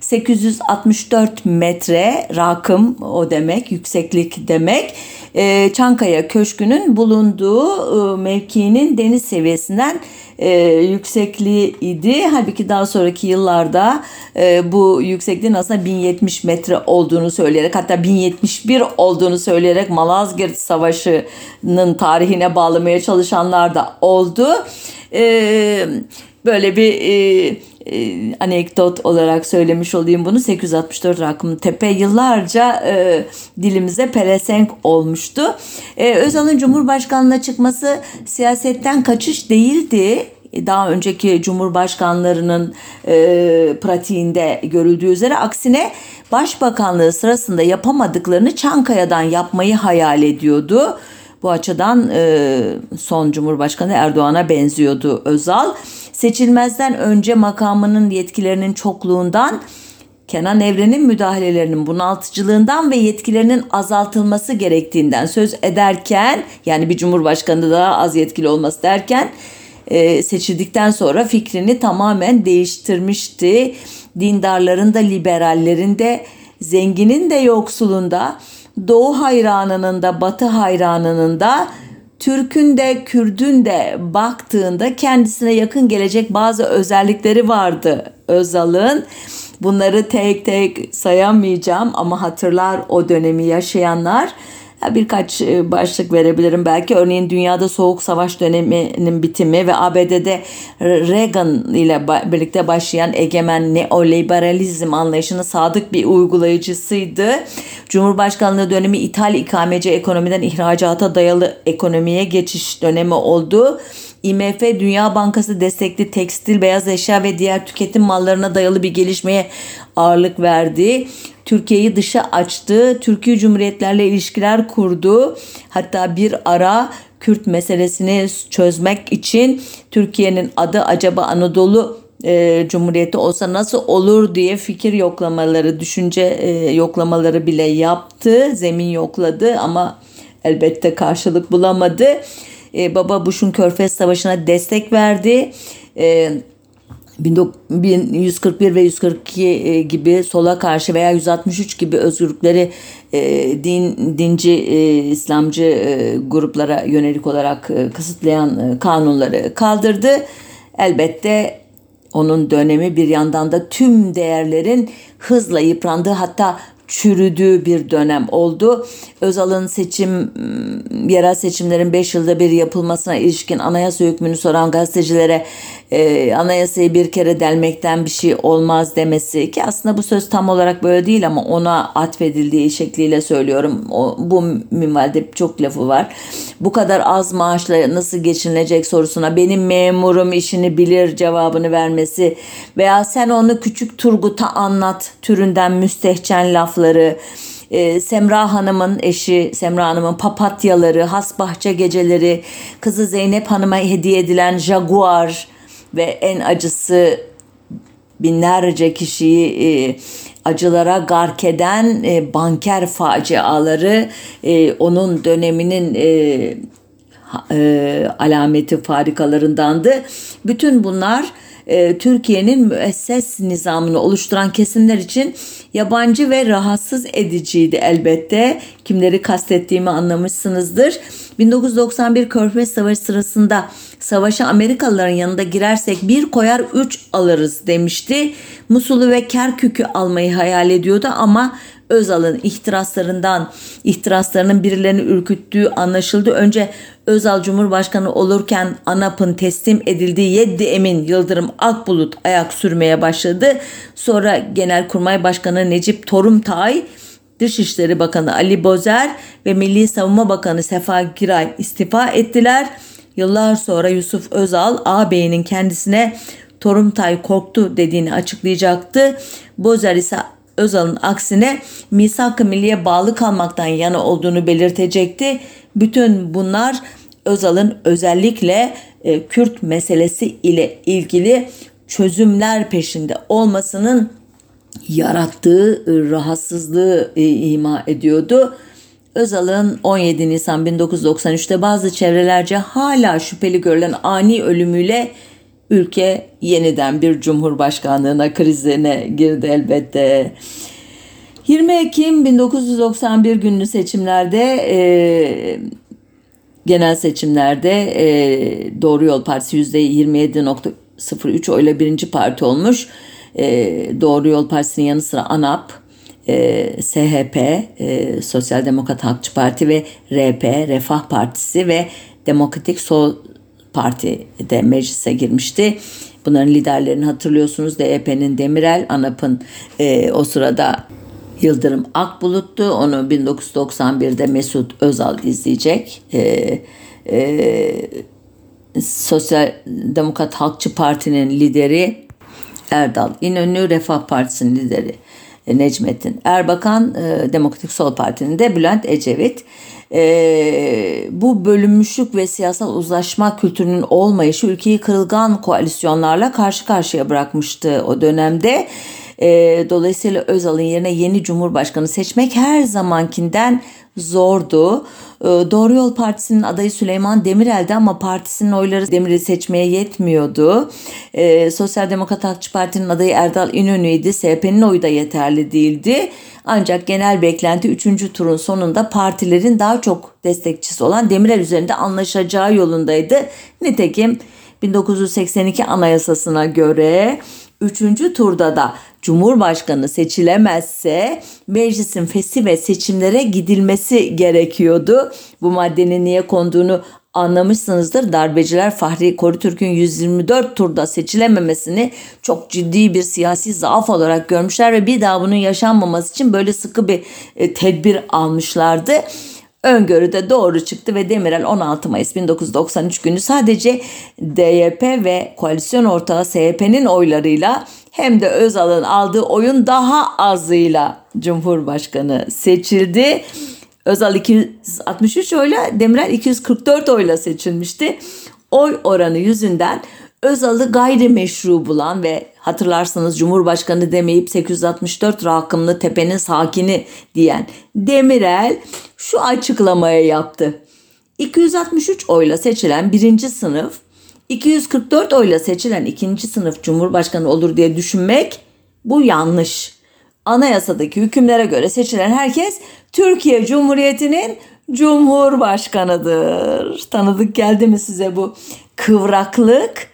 864 metre rakım o demek, yükseklik demek. E, Çankaya Köşkü'nün bulunduğu e, mevkiinin deniz seviyesinden e, yüksekliği idi. Halbuki daha sonraki yıllarda e, bu yüksekliğin aslında 1070 metre olduğunu söyleyerek hatta 1071 olduğunu söyleyerek Malazgirt Savaşı'nın tarihine bağlamaya çalışanlar da oldu. E, böyle bir e, anekdot olarak söylemiş olayım bunu. 864 rakım tepe yıllarca e, dilimize pelesenk olmuştu. E, Özal'ın Cumhurbaşkanlığına çıkması siyasetten kaçış değildi daha önceki cumhurbaşkanlarının e, pratiğinde görüldüğü üzere aksine başbakanlığı sırasında yapamadıklarını Çankaya'dan yapmayı hayal ediyordu. Bu açıdan e, son Cumhurbaşkanı Erdoğan'a benziyordu Özal. Seçilmezden önce makamının yetkilerinin çokluğundan Kenan Evren'in müdahalelerinin bunaltıcılığından ve yetkilerinin azaltılması gerektiğinden söz ederken yani bir cumhurbaşkanı daha az yetkili olması derken e, seçildikten sonra fikrini tamamen değiştirmişti. Dindarların da liberallerin de zenginin de yoksulunda Doğu hayranının da Batı hayranının da Türk'ün de Kürd'ün de baktığında kendisine yakın gelecek bazı özellikleri vardı Özal'ın. Bunları tek tek sayamayacağım ama hatırlar o dönemi yaşayanlar birkaç e, başlık verebilirim belki. Örneğin dünyada soğuk savaş döneminin bitimi ve ABD'de Reagan ile birlikte başlayan egemen neoliberalizm anlayışının sadık bir uygulayıcısıydı. Cumhurbaşkanlığı dönemi ithal ikameci ekonomiden ihracata dayalı ekonomiye geçiş dönemi oldu. IMF Dünya Bankası destekli tekstil, beyaz eşya ve diğer tüketim mallarına dayalı bir gelişmeye ağırlık verdi. Türkiye'yi dışa açtı. Türkiye Cumhuriyetlerle ilişkiler kurdu. Hatta bir ara Kürt meselesini çözmek için Türkiye'nin adı acaba Anadolu e, Cumhuriyeti olsa nasıl olur diye fikir yoklamaları, düşünce e, yoklamaları bile yaptı. Zemin yokladı ama elbette karşılık bulamadı. E, Baba Bush'un Körfez Savaşı'na destek verdi. E, 1141 ve 142 e, gibi sola karşı veya 163 gibi özgürlükleri e, din dinci e, İslamcı e, gruplara yönelik olarak kısıtlayan kanunları kaldırdı. Elbette onun dönemi bir yandan da tüm değerlerin hızla yıprandığı hatta çürüdüğü bir dönem oldu. Özal'ın seçim yerel seçimlerin 5 yılda bir yapılmasına ilişkin anayasa hükmünü soran gazetecilere e, anayasayı bir kere delmekten bir şey olmaz demesi ki aslında bu söz tam olarak böyle değil ama ona atfedildiği şekliyle söylüyorum. O, bu minvalde çok lafı var. Bu kadar az maaşla nasıl geçinilecek sorusuna benim memurum işini bilir cevabını vermesi veya sen onu küçük Turgut'a anlat türünden müstehcen lafları e, Semra Hanım'ın eşi Semra Hanım'ın papatyaları, has bahçe geceleri, kızı Zeynep Hanım'a hediye edilen Jaguar ve en acısı binlerce kişiyi e, acılara gark eden e, banker faciaları e, onun döneminin e, e, alameti farikalarındandı. Bütün bunlar e, Türkiye'nin müesses nizamını oluşturan kesimler için yabancı ve rahatsız ediciydi elbette. Kimleri kastettiğimi anlamışsınızdır. 1991 Körfez Savaşı sırasında savaşa Amerikalıların yanında girersek bir koyar üç alırız demişti. Musul'u ve Kerkük'ü almayı hayal ediyordu ama Özal'ın ihtiraslarından, ihtiraslarının birilerini ürküttüğü anlaşıldı. Önce Özal Cumhurbaşkanı olurken ANAP'ın teslim edildiği Yeddi Emin Yıldırım Akbulut ayak sürmeye başladı. Sonra Genelkurmay Başkanı Necip Torumtay, Dışişleri Bakanı Ali Bozer ve Milli Savunma Bakanı Sefa Giray istifa ettiler. Yıllar sonra Yusuf Özal ağabeyinin kendisine Torumtay korktu dediğini açıklayacaktı. Bozer ise Özal'ın aksine misak-ı milliye bağlı kalmaktan yana olduğunu belirtecekti. Bütün bunlar Özal'ın özellikle e, Kürt meselesi ile ilgili çözümler peşinde olmasının yarattığı e, rahatsızlığı e, ima ediyordu. Özal'ın 17 Nisan 1993'te bazı çevrelerce hala şüpheli görülen ani ölümüyle ülke yeniden bir cumhurbaşkanlığına krizine girdi elbette. 20 Ekim 1991 günlü seçimlerde e, genel seçimlerde e, Doğru Yol Partisi %27.03 oyla birinci parti olmuş. E, Doğru Yol Partisi'nin yanı sıra ANAP, e, SHP, e, Sosyal Demokrat Halkçı Parti ve RP, Refah Partisi ve Demokratik Sol Parti de meclise girmişti. Bunların liderlerini hatırlıyorsunuz. DYP'nin Demirel, ANAP'ın e, o sırada Yıldırım Akbulut'tu. Onu 1991'de Mesut Özal izleyecek. E, e, Sosyal Demokrat Halkçı Parti'nin lideri Erdal İnönü, Refah Partisi'nin lideri e, Necmettin Erbakan, e, Demokratik Sol Parti'nin de Bülent Ecevit. E, bu bölünmüşlük ve siyasal uzlaşma kültürünün olmayışı ülkeyi kırılgan koalisyonlarla karşı karşıya bırakmıştı o dönemde. dolayısıyla Özal'ın yerine yeni cumhurbaşkanı seçmek her zamankinden zordu. Doğru Yol Partisi'nin adayı Süleyman Demirel'di ama partisinin oyları Demirel'i seçmeye yetmiyordu. Sosyal Demokrat Halkçı Parti'nin adayı Erdal İnönü'ydü. SHP'nin oyu da yeterli değildi. Ancak genel beklenti 3. turun sonunda partilerin daha çok destekçisi olan Demirel üzerinde anlaşacağı yolundaydı. Nitekim 1982 Anayasasına göre 3. turda da Cumhurbaşkanı seçilemezse meclisin fesi ve seçimlere gidilmesi gerekiyordu. Bu maddenin niye konduğunu anlamışsınızdır. Darbeciler Fahri Korutürk'ün 124 turda seçilememesini çok ciddi bir siyasi zaaf olarak görmüşler ve bir daha bunun yaşanmaması için böyle sıkı bir e, tedbir almışlardı. Öngörüde doğru çıktı ve Demirel 16 Mayıs 1993 günü sadece DYP ve koalisyon ortağı SHP'nin oylarıyla hem de Özal'ın aldığı oyun daha azıyla Cumhurbaşkanı seçildi. Özal 263 oyla, Demirel 244 oyla seçilmişti. Oy oranı yüzünden Özal'ı gayrimeşru bulan ve hatırlarsanız Cumhurbaşkanı demeyip 864 rakımlı tepenin sakini diyen Demirel şu açıklamaya yaptı. 263 oyla seçilen birinci sınıf 244 oyla seçilen ikinci sınıf cumhurbaşkanı olur diye düşünmek bu yanlış. Anayasadaki hükümlere göre seçilen herkes Türkiye Cumhuriyeti'nin cumhurbaşkanıdır. Tanıdık geldi mi size bu kıvraklık?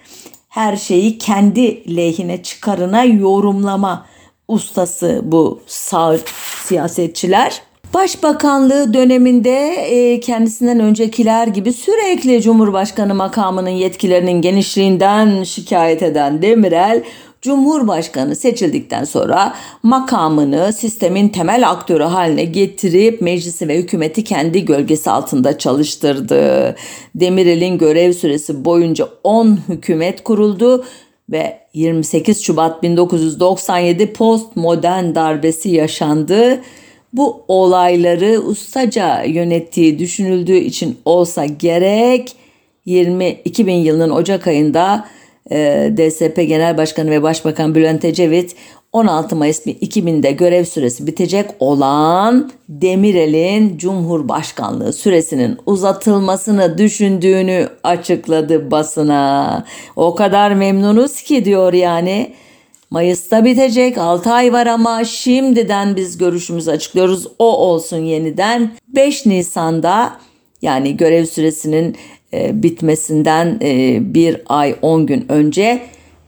Her şeyi kendi lehine çıkarına yorumlama ustası bu sağ siyasetçiler. Başbakanlığı döneminde e, kendisinden öncekiler gibi sürekli Cumhurbaşkanı makamının yetkilerinin genişliğinden şikayet eden Demirel, Cumhurbaşkanı seçildikten sonra makamını sistemin temel aktörü haline getirip meclisi ve hükümeti kendi gölgesi altında çalıştırdı. Demirel'in görev süresi boyunca 10 hükümet kuruldu ve 28 Şubat 1997 postmodern darbesi yaşandı bu olayları ustaca yönettiği düşünüldüğü için olsa gerek 20 2000 yılının Ocak ayında e, DSP Genel Başkanı ve Başbakan Bülent Ecevit 16 Mayıs 2000'de görev süresi bitecek olan Demirel'in Cumhurbaşkanlığı süresinin uzatılmasını düşündüğünü açıkladı basına. O kadar memnunuz ki diyor yani. Mayıs'ta bitecek 6 ay var ama şimdiden biz görüşümüzü açıklıyoruz. O olsun yeniden. 5 Nisan'da yani görev süresinin e, bitmesinden e, bir ay 10 gün önce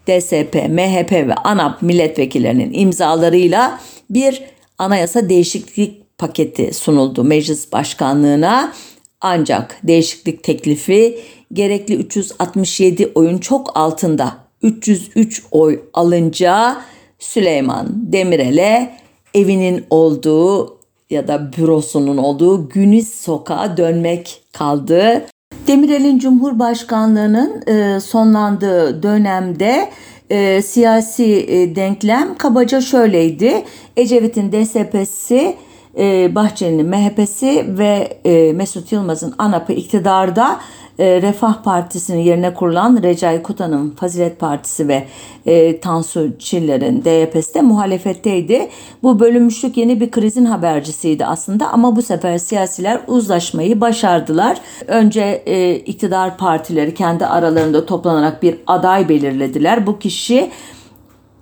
DSP, MHP ve ANAP milletvekillerinin imzalarıyla bir anayasa değişiklik paketi sunuldu meclis başkanlığına. Ancak değişiklik teklifi gerekli 367 oyun çok altında 303 oy alınca Süleyman Demirel'e evinin olduğu ya da bürosunun olduğu Güniz Sokağa dönmek kaldı. Demirel'in Cumhurbaşkanlığının e, sonlandığı dönemde e, siyasi e, denklem kabaca şöyleydi. Ecevit'in DSP'si, e, Bahçeli'nin MHP'si ve e, Mesut Yılmaz'ın ANAP'ı iktidarda e, Refah Partisi'nin yerine kurulan Recai Kutan'ın Fazilet Partisi ve e, Tansu Çiller'in DYP'si de muhalefetteydi. Bu bölünmüşlük yeni bir krizin habercisiydi aslında ama bu sefer siyasiler uzlaşmayı başardılar. Önce e, iktidar partileri kendi aralarında toplanarak bir aday belirlediler. Bu kişi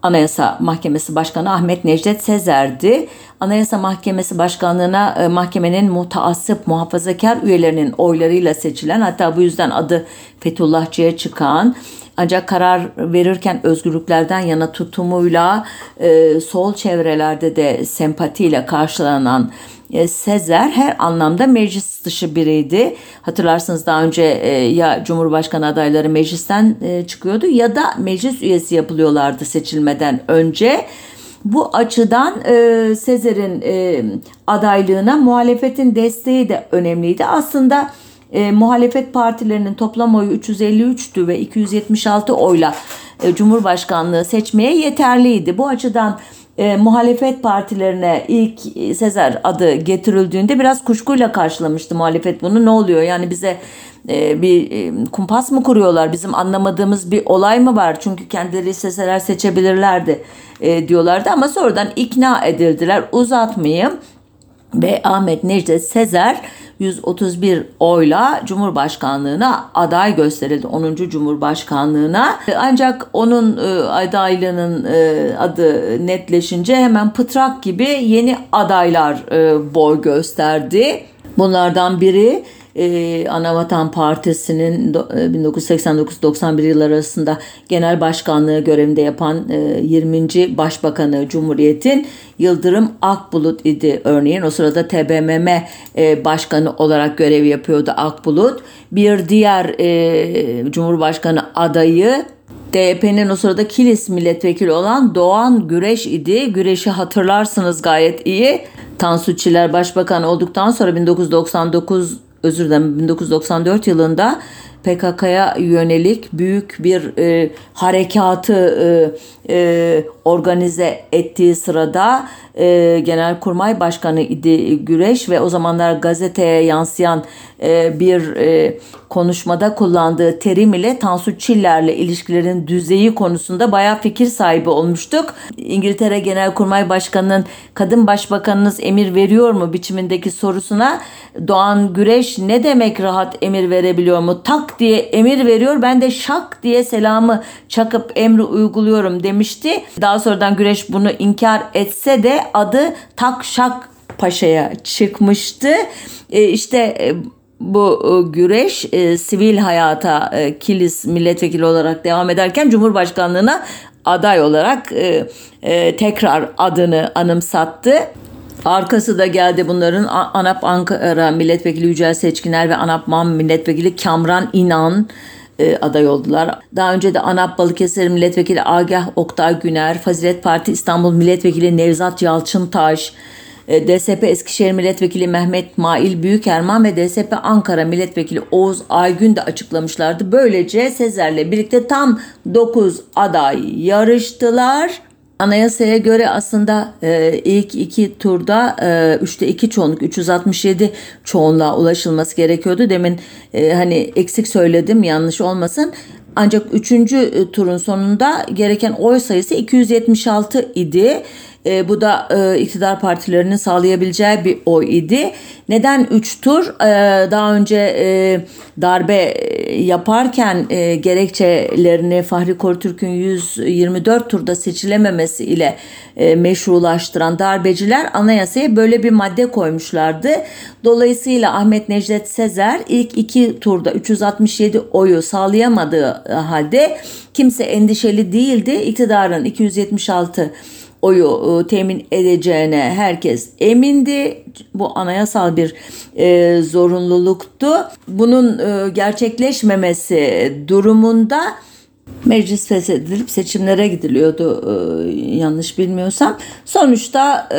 Anayasa Mahkemesi Başkanı Ahmet Necdet Sezer'di. Anayasa Mahkemesi Başkanlığına e, mahkemenin mutaassıp muhafazakar üyelerinin oylarıyla seçilen hatta bu yüzden adı Fethullahçı'ya çıkan Ancak karar verirken özgürlüklerden yana tutumuyla e, sol çevrelerde de sempatiyle karşılanan Sezer her anlamda meclis dışı biriydi. Hatırlarsınız daha önce e, ya Cumhurbaşkanı adayları meclisten e, çıkıyordu ya da meclis üyesi yapılıyorlardı seçilmeden önce. Bu açıdan e, Sezer'in e, adaylığına muhalefetin desteği de önemliydi. Aslında e, muhalefet partilerinin toplam oyu 353'tü ve 276 oyla e, Cumhurbaşkanlığı seçmeye yeterliydi. Bu açıdan e, muhalefet partilerine ilk Sezer adı getirildiğinde biraz kuşkuyla karşılamıştı muhalefet bunu. Ne oluyor yani bize e, bir e, kumpas mı kuruyorlar? Bizim anlamadığımız bir olay mı var? Çünkü kendileri isteseler seçebilirlerdi e, diyorlardı ama sonradan ikna edildiler. Uzatmayayım ve Ahmet Necdet Sezer 131 oyla Cumhurbaşkanlığına aday gösterildi 10. Cumhurbaşkanlığına. Ancak onun e, adaylığının e, adı netleşince hemen pıtrak gibi yeni adaylar e, boy gösterdi. Bunlardan biri e, Anavatan Partisi'nin 1989-91 e, yılları arasında genel başkanlığı görevinde yapan e, 20. Başbakanı Cumhuriyet'in Yıldırım Akbulut idi örneğin. O sırada TBMM e, başkanı olarak görev yapıyordu Akbulut. Bir diğer e, Cumhurbaşkanı adayı DYP'nin o sırada Kilis milletvekili olan Doğan Güreş idi. Güreş'i hatırlarsınız gayet iyi. Tansu Çiller başbakan olduktan sonra 1999 özür dilerim 1994 yılında PKK'ya yönelik büyük bir e, harekatı e, e, organize ettiği sırada e, Genelkurmay Başkanı idi Güreş ve o zamanlar gazeteye yansıyan e, bir e, konuşmada kullandığı terim ile Tansu Çiller'le ilişkilerin düzeyi konusunda bayağı fikir sahibi olmuştuk. İngiltere Genelkurmay Başkanı'nın kadın başbakanınız emir veriyor mu biçimindeki sorusuna Doğan Güreş ne demek rahat emir verebiliyor mu? Tak diye emir veriyor ben de şak diye selamı çakıp emri uyguluyorum demişti. Daha sonradan Güreş bunu inkar etse de adı Tak Şak Paşa'ya çıkmıştı. E, işte e, bu e, güreş e, sivil hayata e, Kilis milletvekili olarak devam ederken Cumhurbaşkanlığına aday olarak e, e, tekrar adını anımsattı. Arkası da geldi bunların ANAP Ankara Milletvekili Yücel Seçkiner ve ANAP MAM Milletvekili Kamran İnan e, aday oldular. Daha önce de ANAP Balıkesir Milletvekili Agah Oktay Güner, Fazilet Parti İstanbul Milletvekili Nevzat Yalçıntaş, e, DSP Eskişehir Milletvekili Mehmet Mail Büyükerman ve DSP Ankara Milletvekili Oğuz Aygün de açıklamışlardı. Böylece Sezer'le birlikte tam 9 aday yarıştılar. Anayasaya göre aslında e, ilk iki turda e, üçte iki çoğunluk 367 çoğunluğa ulaşılması gerekiyordu. Demin e, hani eksik söyledim yanlış olmasın. Ancak üçüncü e, turun sonunda gereken oy sayısı 276 idi. E, bu da e, iktidar partilerinin sağlayabileceği bir oy idi. Neden 3 tur? E, daha önce e, darbe yaparken e, gerekçelerini Fahri Kortürk'ün 124 turda seçilememesi ile e, meşrulaştıran darbeciler anayasaya böyle bir madde koymuşlardı. Dolayısıyla Ahmet Necdet Sezer ilk iki turda 367 oyu sağlayamadığı halde kimse endişeli değildi. İktidarın 276 oyu e, temin edeceğine herkes emindi. Bu anayasal bir e, zorunluluktu. Bunun e, gerçekleşmemesi durumunda meclis feshedilip seçimlere gidiliyordu yanlış bilmiyorsam. Sonuçta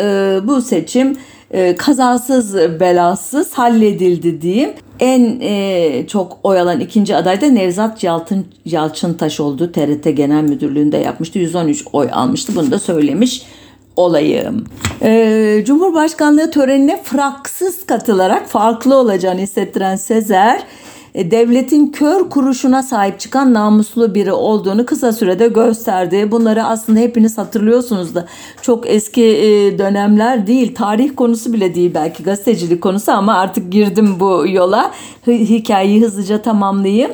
bu seçim e, kazasız belasız halledildi diyeyim. En e, çok oy alan ikinci aday da Nevzat Yalçın, Yalçıntaş oldu. TRT Genel Müdürlüğü'nde yapmıştı. 113 oy almıştı. Bunu da söylemiş olayım. Ee, Cumhurbaşkanlığı törenine fraksız katılarak farklı olacağını hissettiren Sezer devletin kör kuruşuna sahip çıkan namuslu biri olduğunu kısa sürede gösterdi. Bunları aslında hepiniz hatırlıyorsunuz da çok eski e, dönemler değil, tarih konusu bile değil belki gazetecilik konusu ama artık girdim bu yola. Hikayeyi hızlıca tamamlayayım.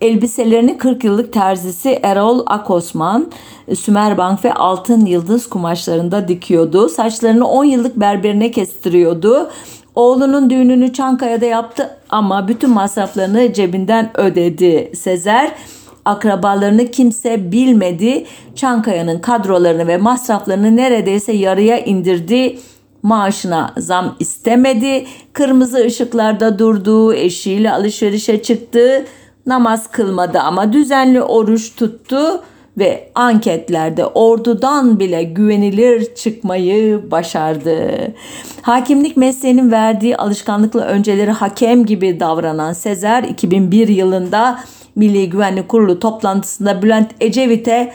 Elbiselerini 40 yıllık terzisi Erol Akosman Sümerbank ve Altın Yıldız kumaşlarında dikiyordu. Saçlarını 10 yıllık berberine kestiriyordu. Oğlunun düğününü Çankaya'da yaptı ama bütün masraflarını cebinden ödedi Sezer. akrabalarını kimse bilmedi. Çankaya'nın kadrolarını ve masraflarını neredeyse yarıya indirdi. Maaşına zam istemedi. Kırmızı ışıklarda durdu. Eşiyle alışverişe çıktı. Namaz kılmadı ama düzenli oruç tuttu ve anketlerde ordudan bile güvenilir çıkmayı başardı. Hakimlik mesleğinin verdiği alışkanlıkla önceleri hakem gibi davranan Sezer 2001 yılında Milli Güvenlik Kurulu toplantısında Bülent Ecevit'e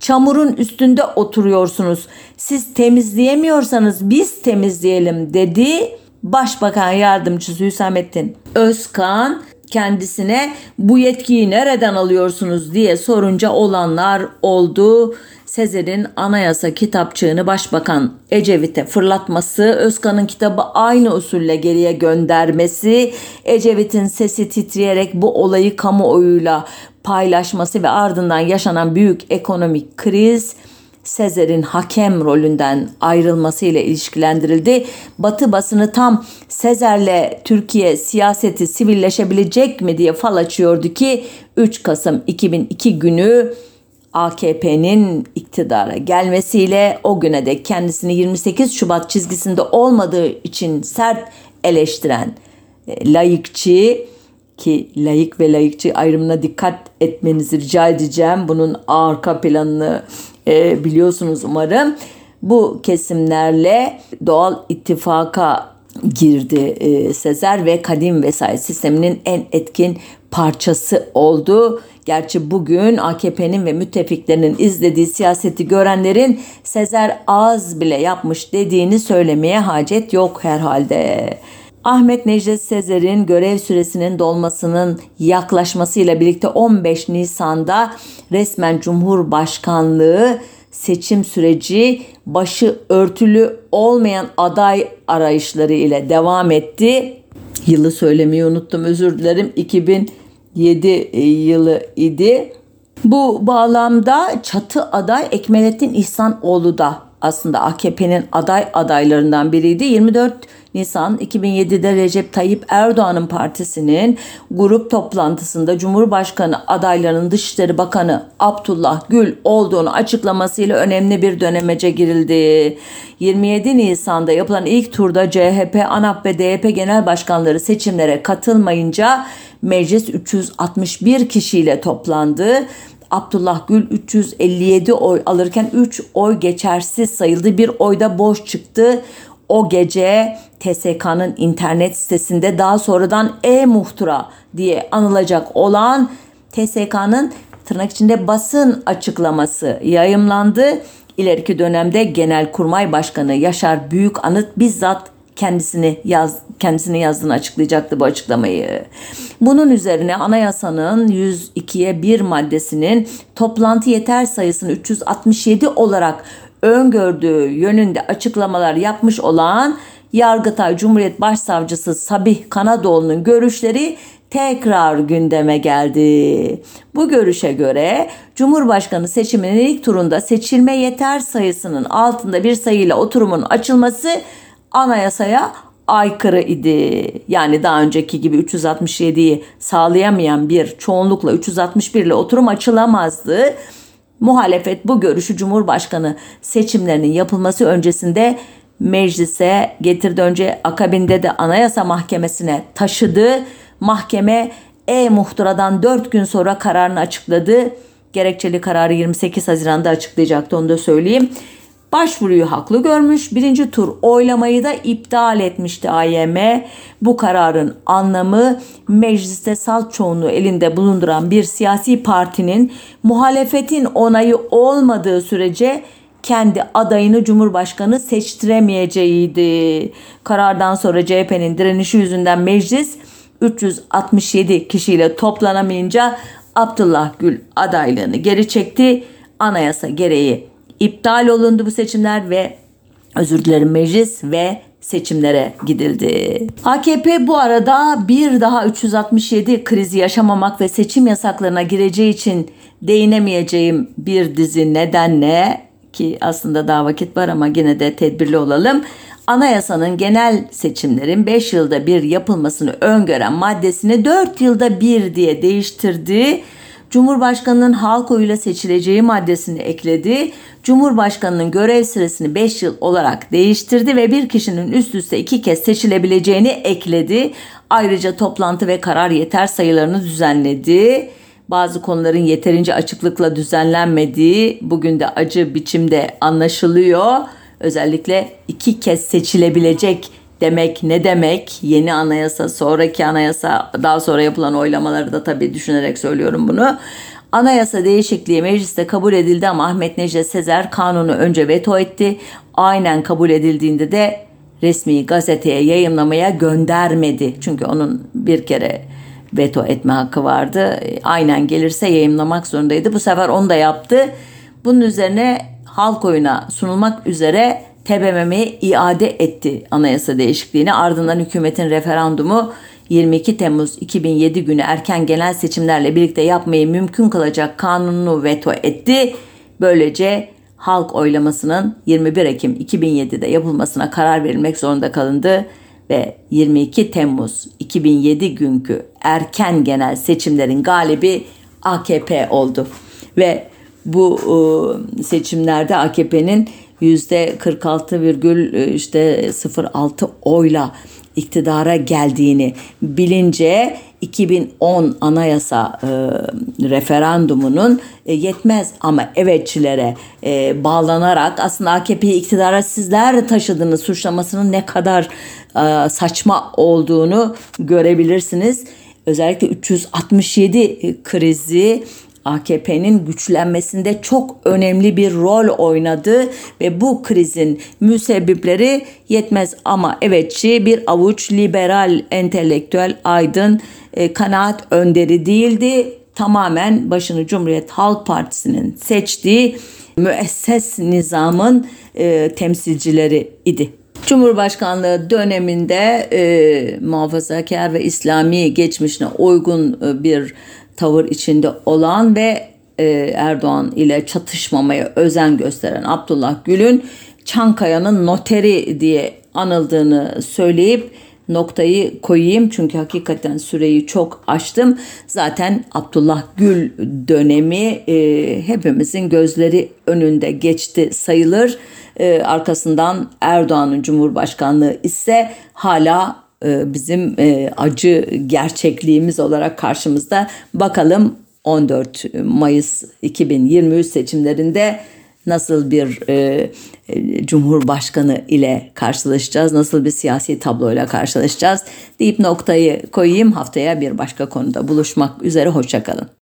çamurun üstünde oturuyorsunuz. Siz temizleyemiyorsanız biz temizleyelim dedi. Başbakan yardımcısı Hüsamettin Özkan kendisine bu yetkiyi nereden alıyorsunuz diye sorunca olanlar oldu. Sezer'in anayasa kitapçığını başbakan Ecevit'e fırlatması, Özkan'ın kitabı aynı usulle geriye göndermesi, Ecevit'in sesi titreyerek bu olayı kamuoyuyla paylaşması ve ardından yaşanan büyük ekonomik kriz Sezer'in hakem rolünden ayrılması ile ilişkilendirildi. Batı basını tam Sezer'le Türkiye siyaseti sivilleşebilecek mi diye fal açıyordu ki 3 Kasım 2002 günü AKP'nin iktidara gelmesiyle o güne de kendisini 28 Şubat çizgisinde olmadığı için sert eleştiren e, layıkçı ki layık ve layıkçı ayrımına dikkat etmenizi rica edeceğim. Bunun arka planını e, biliyorsunuz umarım. Bu kesimlerle doğal ittifaka girdi e, Sezer ve kadim vesayet sisteminin en etkin parçası oldu. Gerçi bugün AKP'nin ve müttefiklerinin izlediği siyaseti görenlerin Sezer az bile yapmış dediğini söylemeye hacet yok herhalde. Ahmet Necdet Sezer'in görev süresinin dolmasının yaklaşmasıyla birlikte 15 Nisan'da resmen Cumhurbaşkanlığı seçim süreci başı örtülü olmayan aday arayışları ile devam etti. Yılı söylemeyi unuttum özür dilerim. 2007 yılı idi. Bu bağlamda çatı aday Ekmelettin İhsanoğlu da aslında AKP'nin aday adaylarından biriydi. 24 Nisan 2007'de Recep Tayyip Erdoğan'ın partisinin grup toplantısında Cumhurbaşkanı adaylarının Dışişleri Bakanı Abdullah Gül olduğunu açıklamasıyla önemli bir dönemece girildi. 27 Nisan'da yapılan ilk turda CHP, ANAP ve DYP genel başkanları seçimlere katılmayınca meclis 361 kişiyle toplandı. Abdullah Gül 357 oy alırken 3 oy geçersiz sayıldı. Bir oyda boş çıktı. O gece TSK'nın internet sitesinde daha sonradan e-muhtıra diye anılacak olan TSK'nın tırnak içinde basın açıklaması yayımlandı. İleriki dönemde Genelkurmay Başkanı Yaşar Büyük Anıt bizzat kendisini yaz kendisini yazdığını açıklayacaktı bu açıklamayı. Bunun üzerine anayasanın 102'ye 1 maddesinin toplantı yeter sayısını 367 olarak öngördüğü yönünde açıklamalar yapmış olan Yargıtay Cumhuriyet Başsavcısı Sabih Kanadoğlu'nun görüşleri tekrar gündeme geldi. Bu görüşe göre Cumhurbaşkanı seçiminin ilk turunda seçilme yeter sayısının altında bir sayıyla oturumun açılması anayasaya aykırı idi. Yani daha önceki gibi 367'yi sağlayamayan bir çoğunlukla 361 ile oturum açılamazdı. Muhalefet bu görüşü Cumhurbaşkanı seçimlerinin yapılması öncesinde meclise getirdi. Önce akabinde de Anayasa Mahkemesi'ne taşıdı. Mahkeme e-muhtıradan 4 gün sonra kararını açıkladı. Gerekçeli kararı 28 Haziran'da açıklayacaktı onu da söyleyeyim. Başvuruyu haklı görmüş. Birinci tur oylamayı da iptal etmişti AYM. Bu kararın anlamı mecliste salt çoğunluğu elinde bulunduran bir siyasi partinin muhalefetin onayı olmadığı sürece kendi adayını Cumhurbaşkanı seçtiremeyeceğiydi. Karardan sonra CHP'nin direnişi yüzünden meclis 367 kişiyle toplanamayınca Abdullah Gül adaylığını geri çekti. Anayasa gereği iptal olundu bu seçimler ve özür dilerim meclis ve seçimlere gidildi. AKP bu arada bir daha 367 krizi yaşamamak ve seçim yasaklarına gireceği için değinemeyeceğim bir dizi nedenle ki aslında daha vakit var ama yine de tedbirli olalım. Anayasanın genel seçimlerin 5 yılda bir yapılmasını öngören maddesini 4 yılda bir diye değiştirdi. Cumhurbaşkanının halk oyuyla seçileceği maddesini ekledi. Cumhurbaşkanının görev süresini 5 yıl olarak değiştirdi ve bir kişinin üst üste iki kez seçilebileceğini ekledi. Ayrıca toplantı ve karar yeter sayılarını düzenledi. Bazı konuların yeterince açıklıkla düzenlenmediği bugün de acı biçimde anlaşılıyor. Özellikle iki kez seçilebilecek demek ne demek? Yeni anayasa, sonraki anayasa, daha sonra yapılan oylamaları da tabii düşünerek söylüyorum bunu. Anayasa değişikliği mecliste kabul edildi ama Ahmet Necdet Sezer kanunu önce veto etti. Aynen kabul edildiğinde de resmi gazeteye yayınlamaya göndermedi. Çünkü onun bir kere veto etme hakkı vardı. Aynen gelirse yayınlamak zorundaydı. Bu sefer onu da yaptı. Bunun üzerine halk oyuna sunulmak üzere TBMM'ye iade etti anayasa değişikliğini. Ardından hükümetin referandumu 22 Temmuz 2007 günü erken genel seçimlerle birlikte yapmayı mümkün kılacak kanununu veto etti. Böylece halk oylamasının 21 Ekim 2007'de yapılmasına karar verilmek zorunda kalındı ve 22 Temmuz 2007 günkü erken genel seçimlerin galibi AKP oldu ve bu e, seçimlerde AKP'nin yüzde 46, e, işte 06 oyla iktidara geldiğini bilince 2010 anayasa e, referandumunun e, yetmez ama evetçilere e, bağlanarak aslında AKP'yi iktidara sizler taşıdığını suçlamasının ne kadar e, saçma olduğunu görebilirsiniz. Özellikle 367 krizi AKP'nin güçlenmesinde çok önemli bir rol oynadı ve bu krizin müsebbipleri yetmez ama evetçi bir avuç liberal, entelektüel, aydın, e, kanaat önderi değildi. Tamamen başını Cumhuriyet Halk Partisi'nin seçtiği müesses nizamın e, temsilcileri idi. Cumhurbaşkanlığı döneminde e, muhafazakar ve İslami geçmişine uygun e, bir tavır içinde olan ve e, Erdoğan ile çatışmamaya özen gösteren Abdullah Gül'ün Çankaya'nın noteri diye anıldığını söyleyip noktayı koyayım çünkü hakikaten süreyi çok aştım. Zaten Abdullah Gül dönemi e, hepimizin gözleri önünde geçti sayılır. E, arkasından Erdoğan'ın Cumhurbaşkanlığı ise hala bizim e, acı gerçekliğimiz olarak karşımızda. Bakalım 14 Mayıs 2023 seçimlerinde nasıl bir e, e, cumhurbaşkanı ile karşılaşacağız, nasıl bir siyasi tabloyla karşılaşacağız deyip noktayı koyayım. Haftaya bir başka konuda buluşmak üzere, hoşçakalın.